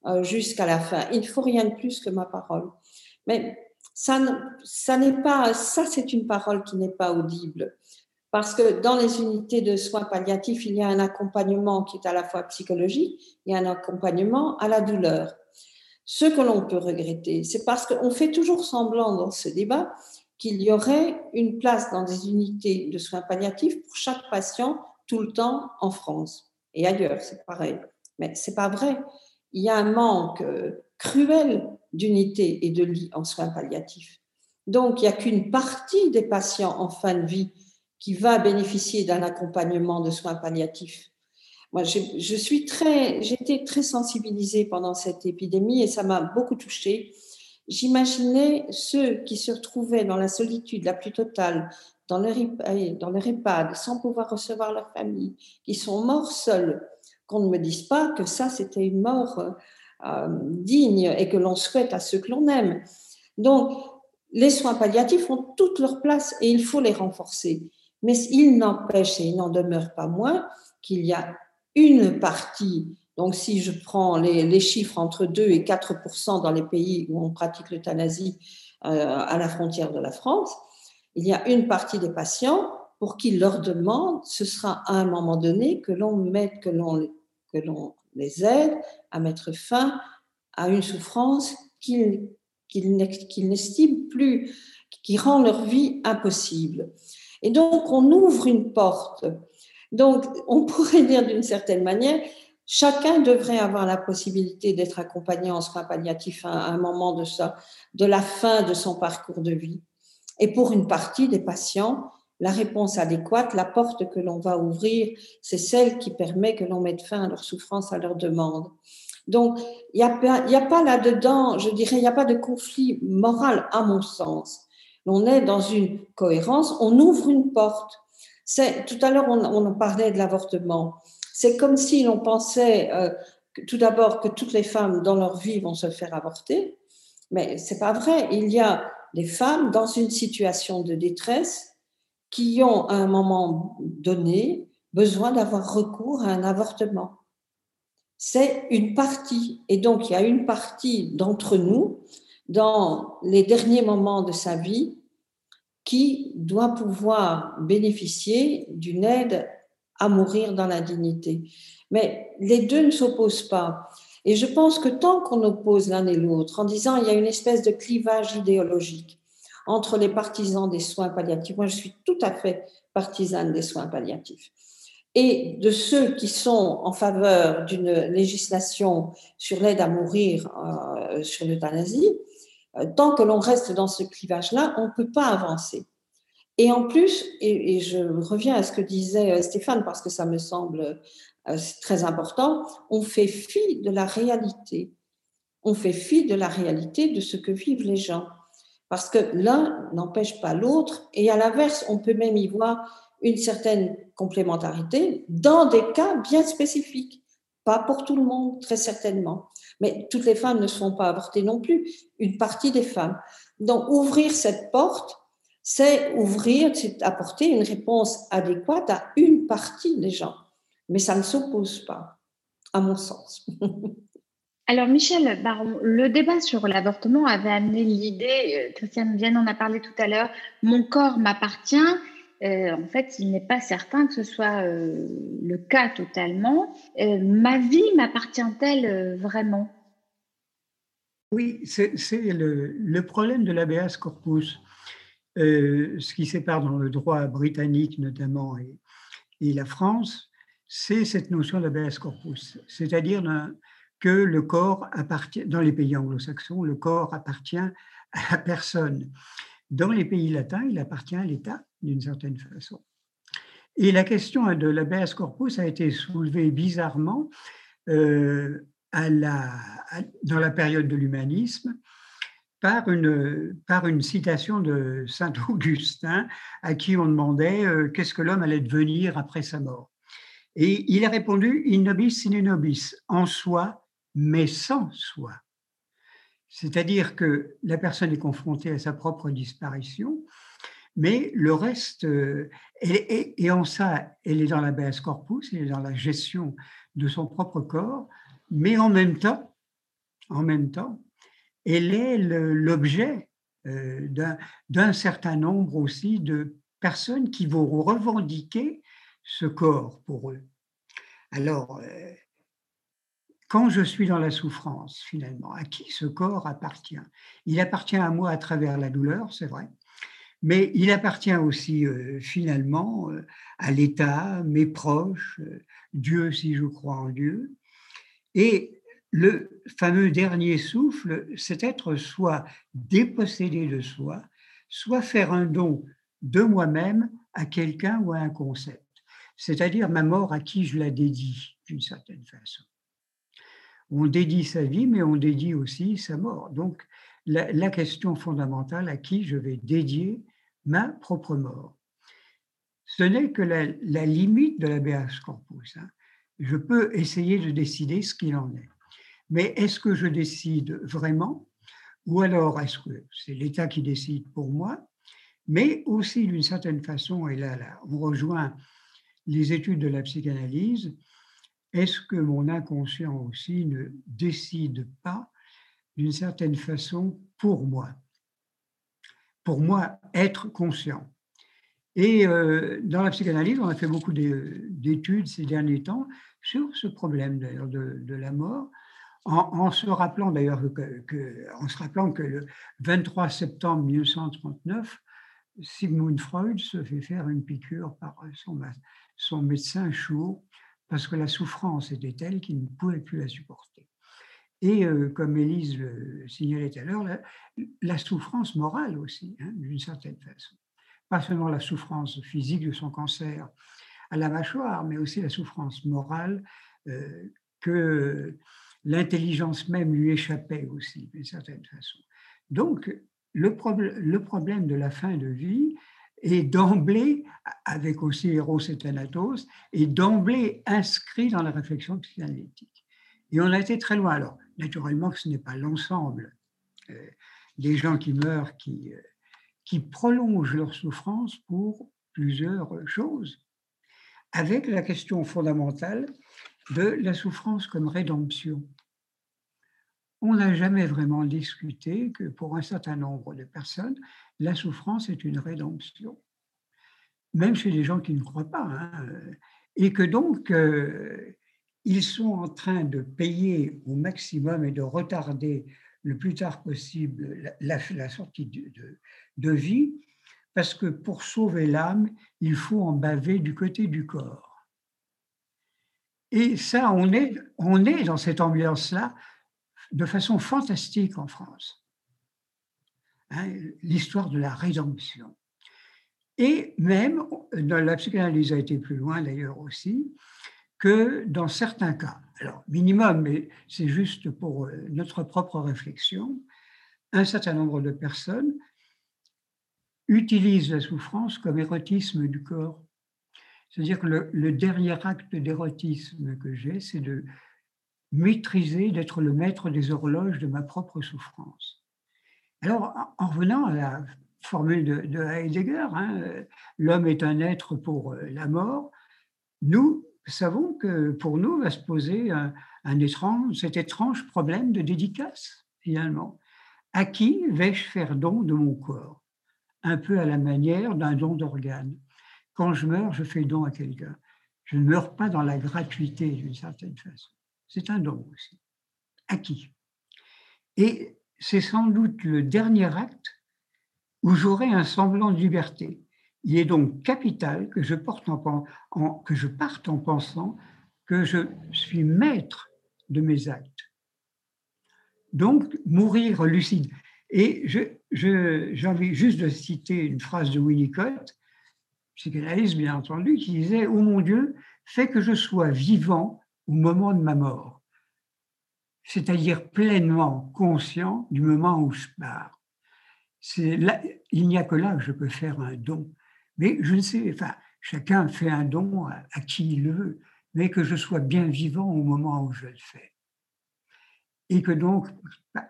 euh, jusqu'à la fin. Il ne faut rien de plus que ma parole. Mais ça, ça n'est pas, ça c'est une parole qui n'est pas audible. Parce que dans les unités de soins palliatifs, il y a un accompagnement qui est à la fois psychologique et un accompagnement à la douleur. Ce que l'on peut regretter, c'est parce qu'on fait toujours semblant dans ce débat qu'il y aurait une place dans des unités de soins palliatifs pour chaque patient tout le temps en France et ailleurs, c'est pareil. Mais c'est pas vrai. Il y a un manque euh, cruel d'unités et de lits en soins palliatifs. Donc, il n'y a qu'une partie des patients en fin de vie qui va bénéficier d'un accompagnement de soins palliatifs. Moi, je suis très, j'étais très sensibilisée pendant cette épidémie et ça m'a beaucoup touchée. J'imaginais ceux qui se retrouvaient dans la solitude la plus totale, dans leur, dans leur EHPAD, sans pouvoir recevoir leur famille, qui sont morts seuls, qu'on ne me dise pas que ça, c'était une mort euh, digne et que l'on souhaite à ceux que l'on aime. Donc, les soins palliatifs ont toute leur place et il faut les renforcer. Mais il n'empêche et il n'en demeure pas moins qu'il y a une partie, donc si je prends les, chiffres entre 2 et 4% dans les pays où on pratique l'euthanasie euh, à la frontière de la France, il y a une partie des patients pour qui leur demande, ce sera à un moment donné que l'on mette, que l'on, que l'on les aide à mettre fin à une souffrance qu'ils, qu'ils, n'estiment plus, qui rend leur vie impossible. Et donc, on ouvre une porte donc, on pourrait dire d'une certaine manière, chacun devrait avoir la possibilité d'être accompagné en soins palliatifs à un moment de, ça, de la fin de son parcours de vie. Et pour une partie des patients, la réponse adéquate, la porte que l'on va ouvrir, c'est celle qui permet que l'on mette fin à leur souffrance, à leur demande. Donc, il n'y a a pas là-dedans, je dirais, il n'y a pas de conflit moral à mon sens. On est dans une cohérence, on ouvre une porte tout à l'heure, on, on, parlait de l'avortement. C'est comme si l'on pensait euh, tout d'abord que toutes les femmes dans leur vie vont se faire avorter, mais c'est pas vrai. Il y a des femmes dans une situation de détresse qui ont à un moment donné besoin d'avoir recours à un avortement. C'est une partie, et donc il y a une partie d'entre nous dans les derniers moments de sa vie qui doit pouvoir bénéficier d'une aide à mourir dans la dignité. Mais les deux ne s'opposent pas. Et je pense que tant qu'on oppose l'un et l'autre, en disant il y a une espèce de clivage idéologique entre les partisans des soins palliatifs, moi je suis tout à fait partisane des soins palliatifs, et de ceux qui sont en faveur d'une législation sur l'aide à mourir euh, sur l'euthanasie, tant que l'on reste dans ce clivage-là, on ne peut pas avancer. Et en plus, et, je reviens à ce que disait euh, Stéphane parce que ça me semble euh, très important, on fait fi de la réalité. On fait fi de la réalité de ce que vivent les gens. Parce que l'un n'empêche pas l'autre. Et à l'inverse, on peut même y voir une certaine complémentarité dans des cas bien spécifiques. Pas pour tout le monde, très certainement. Mais toutes les femmes ne se font pas avorter non plus, une partie des femmes. Donc, ouvrir cette porte, c'est ouvrir, c'est apporter une réponse adéquate à une partie des gens. Mais ça ne s'oppose pas, à mon sens. [LAUGHS] Alors, Michel Baron, le débat sur l'avortement avait amené l'idée, euh, Christiane Vienne en a parlé tout à l'heure, mon corps m'appartient. Euh, en fait, il n'est pas certain que ce soit euh, le cas totalement. ma vie m'appartient-elle vraiment? Oui, c'est le, problème de l'habeas corpus. ce qui sépare dans le droit britannique notamment et, la France, c'est cette notion d'habeas corpus, c'est-à-dire que le corps appartient, dans les pays anglo-saxons, le corps appartient à personne. Dans les pays latins, il appartient à l'État d'une certaine façon. Et la question de l'habeas corpus a été soulevée bizarrement euh, dans la période de l'humanisme par une, par une citation de saint [LAUGHS] Augustin à qui on demandait euh, qu'est-ce que l'homme allait devenir après sa mort. Et il a répondu in nobis sine nobis, en soi mais sans soi. C'est-à-dire que la personne est confrontée à sa propre disparition, mais le reste, euh, et, en ça, elle est dans la base corpus, elle est dans la gestion de son propre corps, mais en même temps, en même temps, elle est l'objet euh, d'un certain nombre aussi de personnes qui vont revendiquer ce corps pour eux. Alors, euh, quand je suis dans la souffrance, finalement, à qui ce corps appartient? Il appartient à moi à travers la douleur, c'est vrai, mais il appartient aussi euh, finalement euh, à l'État, mes proches, euh, Dieu si je crois en Dieu. Et le fameux dernier souffle, c'est être soit dépossédé de soi, soit faire un don de moi-même à quelqu'un ou à un concept, c'est-à-dire ma mort à qui je la dédie d'une certaine façon on dédie sa vie, mais on dédie aussi sa mort. Donc, la, question fondamentale à qui je vais dédier ma propre mort. Ce n'est que la, limite de la BH corpus. Hein. Je peux essayer de décider ce qu'il en est. Mais est-ce que je décide vraiment? Ou alors est-ce que c'est l'État qui décide pour moi? Mais aussi d'une certaine façon, et là, là on rejoint les études de la psychanalyse, est-ce que mon inconscient aussi ne décide pas d'une certaine façon pour moi? Pour moi, être conscient. Et euh, dans la psychanalyse, on a fait beaucoup d'études ces derniers temps sur ce problème d'ailleurs de, la mort, en, se rappelant d'ailleurs que, se rappelant que le 23 septembre 1939, Sigmund Freud se fait faire une piqûre par son, son médecin Schur parce que la souffrance était telle qu'il ne pouvait plus la supporter. Et euh, comme Élise le signalait tout à l'heure, la, souffrance morale aussi, hein, d'une certaine façon. Pas seulement la souffrance physique de son cancer à la mâchoire, mais aussi la souffrance morale euh, que l'intelligence même lui échappait aussi, d'une certaine façon. Donc, le, le problème de la fin de vie, et d'emblée, avec aussi Eros et Thanatos, et d'emblée inscrit dans la réflexion psychanalytique. Et on a été très loin. Alors, naturellement que ce n'est pas l'ensemble euh, des gens qui meurent qui, euh, qui prolongent leur souffrance pour plusieurs choses, avec la question fondamentale de la souffrance comme rédemption. On n'a jamais vraiment discuté que pour un certain nombre de personnes, la souffrance est une rédemption, même chez les gens qui ne croient pas, hein, et que donc euh, ils sont en train de payer au maximum et de retarder le plus tard possible la, sortie de, vie, parce que pour sauver l'âme, il faut en baver du côté du corps. Et ça, on est, on est dans cette ambiance-là de façon fantastique en France. Hein, l'histoire de la rédemption. Et même, la psychanalyse a été plus loin d'ailleurs aussi, que dans certains cas, alors minimum, mais c'est juste pour euh, notre propre réflexion, un certain nombre de personnes utilisent la souffrance comme érotisme du corps. C'est-à-dire que le, dernier acte d'érotisme que j'ai, c'est de maîtriser, d'être le maître des horloges de ma propre souffrance. Alors, en revenant à la formule de, Heidegger, hein, l'homme est un être pour euh, la mort, nous savons que pour nous va se poser un, étrange, cet étrange problème de dédicace, finalement. À qui vais-je faire don de mon corps? Un peu à la manière d'un don d'organes. Quand je meurs, je fais don à quelqu'un. Je ne meurs pas dans la gratuité d'une certaine façon. C'est un don aussi. À qui? Et c'est sans doute le dernier acte où j'aurai un semblant de liberté. Il est donc capital que je, parte en pensant que je suis maître de mes actes. Donc, mourir lucide. Et j'ai envie juste de citer une phrase de Winnicott, psychanalyste bien entendu, qui disait Oh mon Dieu, fais que je sois vivant au moment de ma mort, c'est-à-dire pleinement conscient du moment où je pars. Il n'y a que là que je peux faire un don. Mais je ne sais, enfin, chacun fait un don à, qui il veut, mais que je sois bien vivant au moment où je le fais. Et que donc,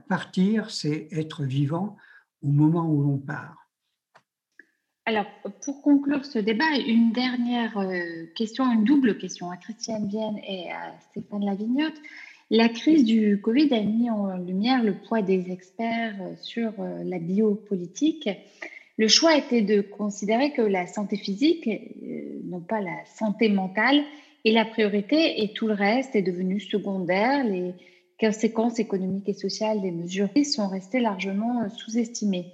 partir, c'est être vivant au moment où l'on part. Alors, pour conclure ce débat, une dernière euh, question, une double question à Christiane Vienne et à Stéphane Lavignotte. La crise du Covid a mis en lumière le poids des experts euh, sur euh, la biopolitique. Le choix était de considérer que la santé physique, non pas la santé mentale, est la priorité et tout le reste est devenu secondaire. Les conséquences économiques et sociales des mesures sont restées largement sous-estimées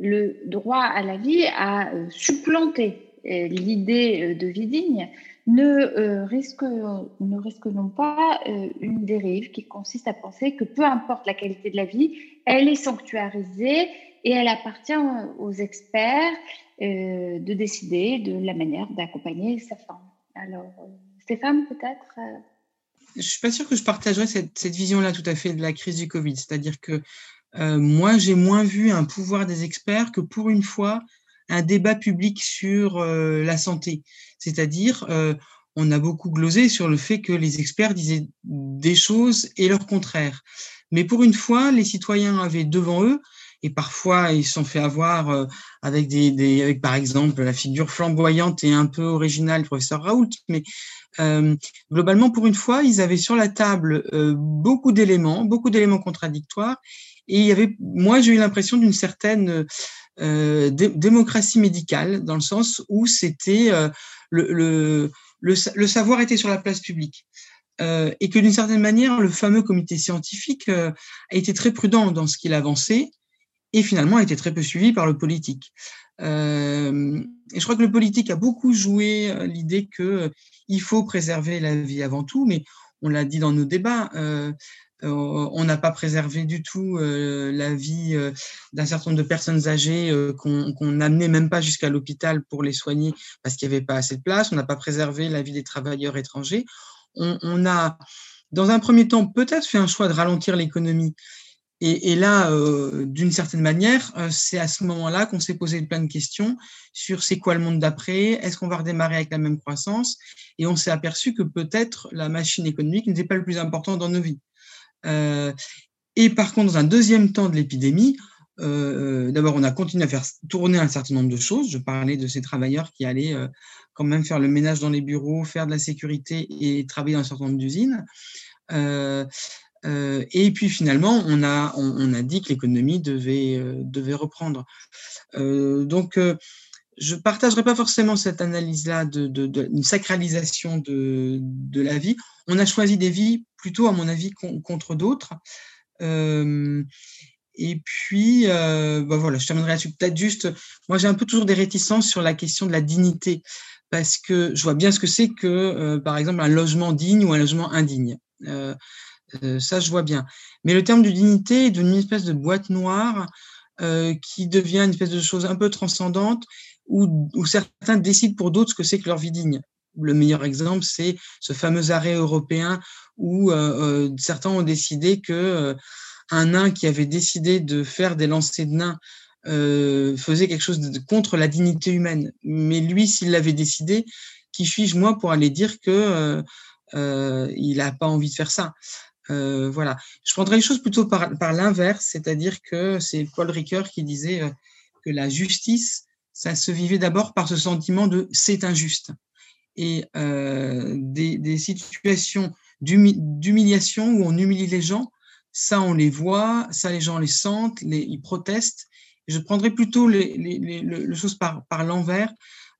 le droit à la vie a euh, supplanté euh, l'idée euh, de vie digne, ne, risque, ne risque non pas une dérive qui consiste à penser que peu importe la qualité de la vie, elle est sanctuarisée et elle appartient aux experts de décider de la manière d'accompagner sa femme. Alors, Stéphane, peut-être Je ne suis pas sûre que je partagerais cette, vision-là tout à fait de la crise du Covid. C'est-à-dire que euh, moi, j'ai moins vu un pouvoir des experts que pour une fois un débat public sur euh, la santé. C'est-à-dire, euh, on a beaucoup glosé sur le fait que les experts disaient des choses et leur contraire. Mais pour une fois, les citoyens avaient devant eux, et parfois ils sont fait avoir avec des, des, avec par exemple la figure flamboyante et un peu originale du professeur Raoult, mais euh, globalement pour une fois ils avaient sur la table euh, beaucoup d'éléments, beaucoup d'éléments contradictoires, et il y avait, moi, j'ai eu l'impression d'une certaine euh, démocratie médicale, dans le sens où c'était euh, le, le, savoir était sur la place publique. Euh, et que d'une certaine manière, le fameux comité scientifique euh, a été très prudent dans ce qu'il avançait et finalement a été très peu suivi par le politique. Euh, et je crois que le politique a beaucoup joué l'idée que il faut préserver la vie avant tout, mais on l'a dit dans nos débats, euh, euh, on n'a pas préservé du tout euh, la vie euh, d'un certain nombre de personnes âgées qu'on n'amenait même pas jusqu'à l'hôpital pour les soigner parce qu'il n'y avait pas assez de place. On n'a pas préservé la vie des travailleurs étrangers. On, a, dans un premier temps, peut-être fait un choix de ralentir l'économie. Et, là, d'une certaine manière, c'est à ce moment-là qu'on s'est posé plein de questions sur c'est quoi le monde d'après, est-ce qu'on va redémarrer avec la même croissance? Et on s'est aperçu que peut-être la machine économique n'était pas le plus important dans nos vies. Euh, et par contre, dans un deuxième temps de l'épidémie, euh, euh, d'abord, on a continué à faire tourner un certain nombre de choses. Je parlais de ces travailleurs qui allaient quand même faire le ménage dans les bureaux, faire de la sécurité et travailler dans un certain nombre d'usines. Et puis finalement, on a, dit que l'économie devait, devait reprendre. donc, je ne partagerai pas forcément cette analyse-là d'une sacralisation de, la vie. On a choisi des vies plutôt, à mon avis, contre d'autres. Euh, et puis, euh, bah voilà, je terminerai là-dessus. Peut-être juste, moi j'ai un peu toujours des réticences sur la question de la dignité, parce que je vois bien ce que c'est que, euh, par exemple, un logement digne ou un logement indigne. Euh, euh, ça, je vois bien. Mais le terme de dignité est devenu une espèce de boîte noire qui devient une espèce de chose un peu transcendante où, certains décident pour d'autres ce que c'est que leur vie digne. Le meilleur exemple, c'est ce fameux arrêt européen où euh, euh, certains ont décidé que euh, un nain qui avait décidé de faire des lancers de nains faisait quelque chose de, contre la dignité humaine. Mais lui, s'il l'avait décidé, qui suis-je moi pour aller dire que euh, il n'a pas envie de faire ça? Voilà. Je prendrais les choses plutôt par, l'inverse, c'est-à-dire que c'est Paul Ricoeur qui disait que la justice, ça se vivait d'abord par ce sentiment de c'est injuste. Et des, des situations d'humiliation où on humilie les gens, ça on les voit, ça les gens les sentent, ils protestent. Je prendrais plutôt les, choses par, par l'envers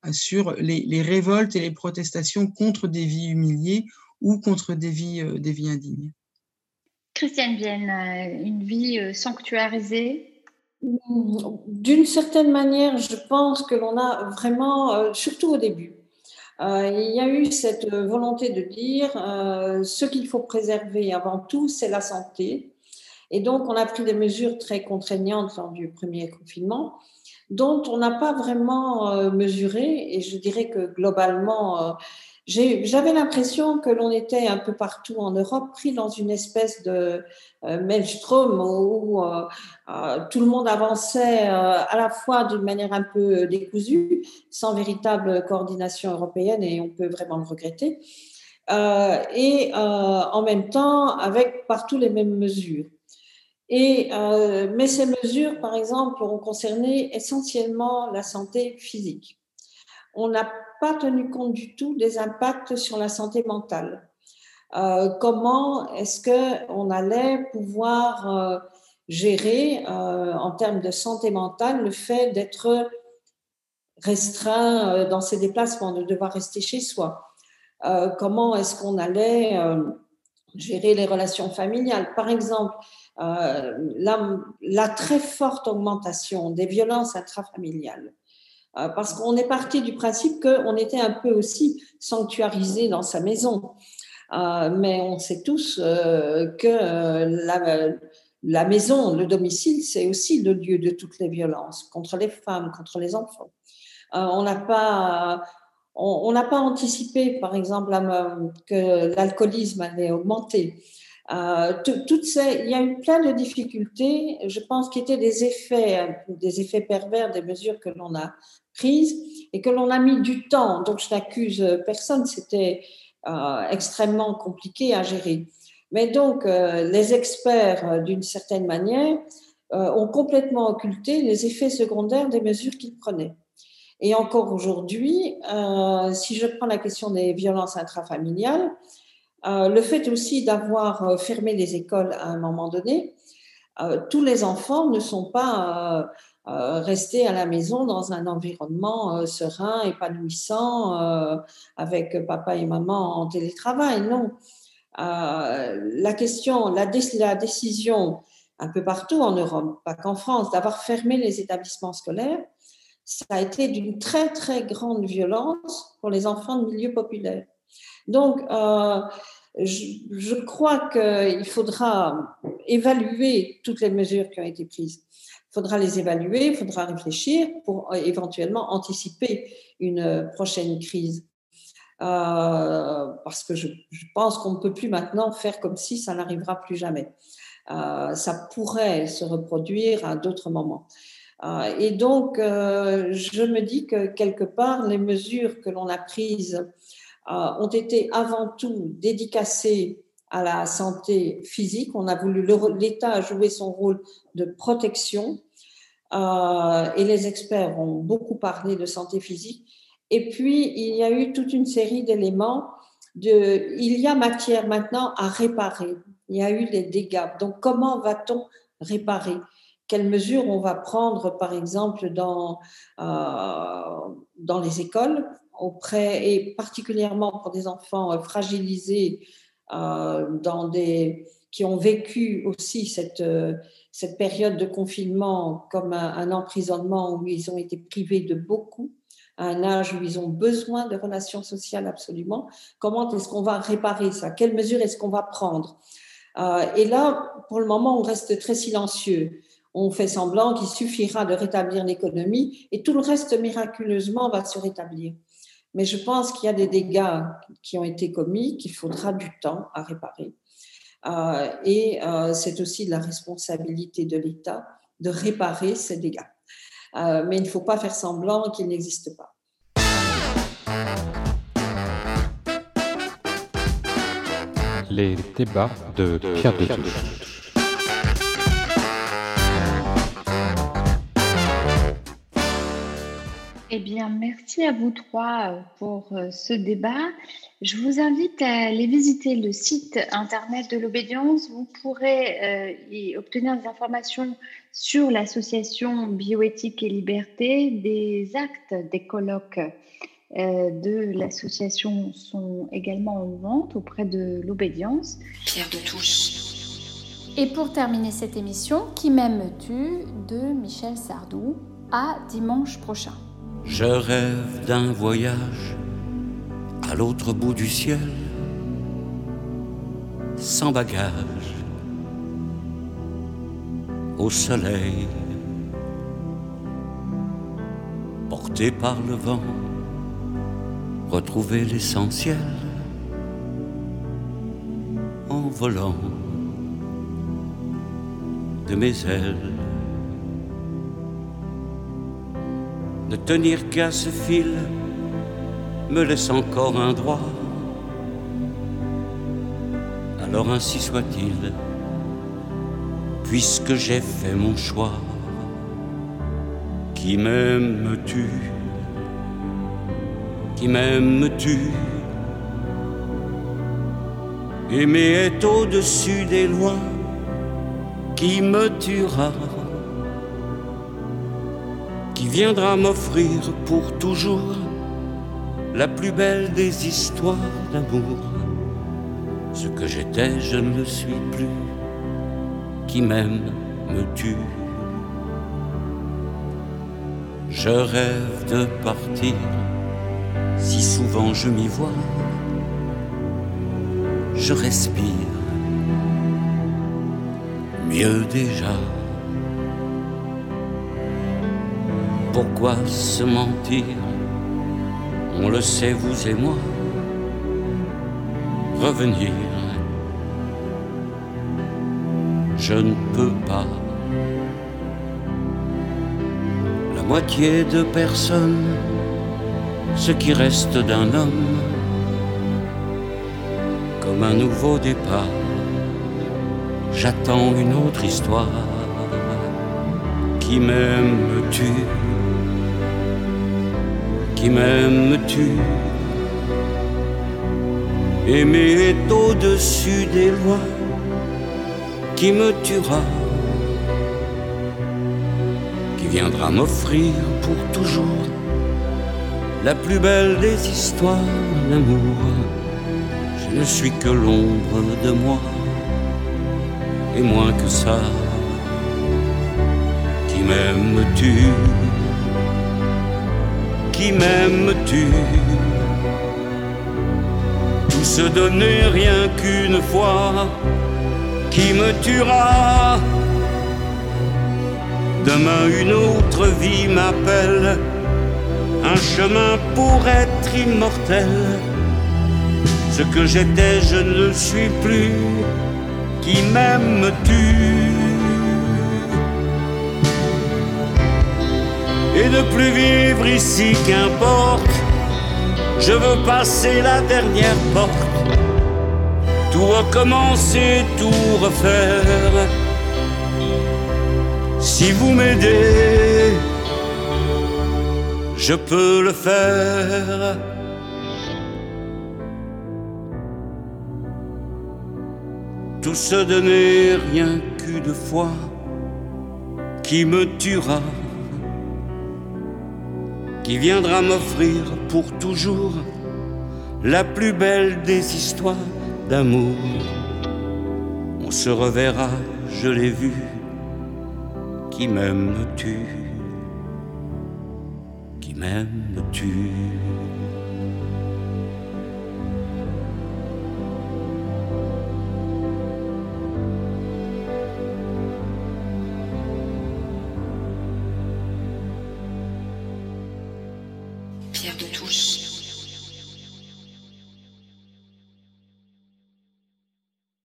euh, sur les, révoltes et les protestations contre des vies humiliées ou contre des vies, euh, des vies indignes. Christiane Vienne, euh, une vie sanctuarisée D'une certaine manière, je pense que l'on a vraiment, surtout au début, il y a eu cette volonté de dire ce qu'il faut préserver avant tout, c'est la santé. Et donc, on a pris des mesures très contraignantes lors du premier confinement, dont on n'a pas vraiment mesuré. Et je dirais que globalement, j'avais l'impression que l'on était un peu partout en Europe pris dans une espèce de euh, maelstrom où euh, euh, tout le monde avançait à la fois d'une manière un peu décousue, sans véritable coordination européenne, et on peut vraiment le regretter, et en même temps avec partout les mêmes mesures. Mais ces mesures, par exemple, ont concerné essentiellement la santé physique. On n'a pas tenu compte du tout des impacts sur la santé mentale. Euh, comment est-ce qu'on allait pouvoir euh, gérer euh, en termes de santé mentale le fait d'être restreint dans ses déplacements, de devoir rester chez soi? Comment est-ce qu'on allait gérer les relations familiales? Par exemple, la, très forte augmentation des violences intrafamiliales parce qu'on est parti du principe qu'on était un peu aussi sanctuarisé dans sa maison. Euh, mais on sait tous euh, que la, la, maison, le domicile, c'est aussi le lieu de toutes les violences contre les femmes, contre les enfants. on n'a pas on n'a pas anticipé, par exemple, que l'alcoolisme allait augmenter. Euh, il y a eu plein de difficultés, je pense, qui étaient des effets, des effets pervers des mesures que l'on a prises et que l'on a mis du temps. Donc, je n'accuse personne, c'était euh, extrêmement compliqué à gérer. Mais donc, euh, les experts, d'une certaine manière, ont complètement occulté les effets secondaires des mesures qu'ils prenaient. Et encore aujourd'hui, si je prends la question des violences intrafamiliales, le fait aussi d'avoir euh, fermé les écoles à un moment donné, euh, tous les enfants ne sont pas restés à la maison dans un environnement serein, épanouissant, avec papa et maman en télétravail. Non. la question, la, décision un peu partout en Europe, pas qu'en France, d'avoir fermé les établissements scolaires, ça a été d'une très très grande violence pour les enfants de milieux populaires. Donc, euh, je, crois qu'il faudra évaluer toutes les mesures qui ont été prises. Il faudra les évaluer, il faudra réfléchir pour euh, éventuellement anticiper une prochaine crise. Euh, parce que je, pense qu'on ne peut plus maintenant faire comme si ça n'arrivera plus jamais. ça pourrait se reproduire à d'autres moments. et donc, je me dis que quelque part, les mesures que l'on a prises ont été avant tout dédicacés à la santé physique. On a voulu, l'État jouer son rôle de protection euh, et les experts ont beaucoup parlé de santé physique. Et puis, il y a eu toute une série d'éléments. De, il y a matière maintenant à réparer. Il y a eu des dégâts. Donc, comment va-t-on réparer? Quelles mesures on va prendre, par exemple, dans, euh, dans les écoles? Auprès, et particulièrement pour des enfants euh, fragilisés euh, qui ont vécu aussi cette, euh, cette période de confinement comme un, emprisonnement où ils ont été privés de beaucoup, à un âge où ils ont besoin de relations sociales absolument. Comment est-ce qu'on va réparer ça? Quelles mesures est-ce qu'on va prendre? Et là, pour le moment, on reste très silencieux. On fait semblant qu'il suffira de rétablir l'économie et tout le reste miraculeusement va se rétablir. Mais je pense qu'il y a des dégâts qui ont été commis qu'il faudra du temps à réparer. Euh, et euh, c'est aussi de la responsabilité de l'État de réparer ces dégâts. Euh, mais il ne faut pas faire semblant qu'ils n'existent pas. Les débats de Pierre de Eh bien, merci à vous trois euh, pour euh, ce débat. Je vous invite à aller visiter le site internet de l'obédience. Vous pourrez euh, y obtenir des informations sur l'association Bioéthique et Liberté. Des actes des colloques de l'association sont également en vente auprès de l'obédience. Pierre de Touche. Et pour terminer cette émission, Qui m'aimes-tu? de Michel Sardou à dimanche prochain. Je rêve d'un voyage à l'autre bout du ciel, sans bagage, au soleil, porté par le vent, retrouver l'essentiel en volant de mes ailes. Ne tenir qu'à ce fil me laisse encore un droit. Alors ainsi soit-il, puisque j'ai fait mon choix. Qui m'aimes-tu? Qui m'aimes-tu? Aimer est au-dessus des lois qui me tuera? Viendra m'offrir pour toujours la plus belle des histoires d'amour. Ce que j'étais, je ne le suis plus. Qui m'aime me tue. Je rêve de partir, si souvent je m'y vois. Je respire, mieux déjà. Pourquoi se mentir On le sait, vous et moi. Revenir, je ne peux pas. La moitié de personnes, ce qui reste d'un homme, comme un nouveau départ. J'attends une autre histoire qui m'aime-tu qui m'aimes-tu Aimer est au-dessus des lois qui me tuera, qui viendra m'offrir pour toujours la plus belle des histoires d'amour. Je ne suis que l'ombre de moi, et moins que ça, qui m'aimes-tu qui m'aimes-tu? Tout se donner rien qu'une fois, qui me tuera? Demain une autre vie m'appelle, un chemin pour être immortel. Ce que j'étais, je ne suis plus, qui m'aimes-tu? Et de plus vivre ici qu'importe. Je veux passer la dernière porte, tout recommencer, tout refaire. Si vous m'aidez, je peux le faire. Tout se donner rien qu'une fois qui me tuera qui viendra m'offrir pour toujours la plus belle des histoires d'amour. On se reverra, je l'ai vu, qui m'aimes-tu? Qui m'aimes-tu?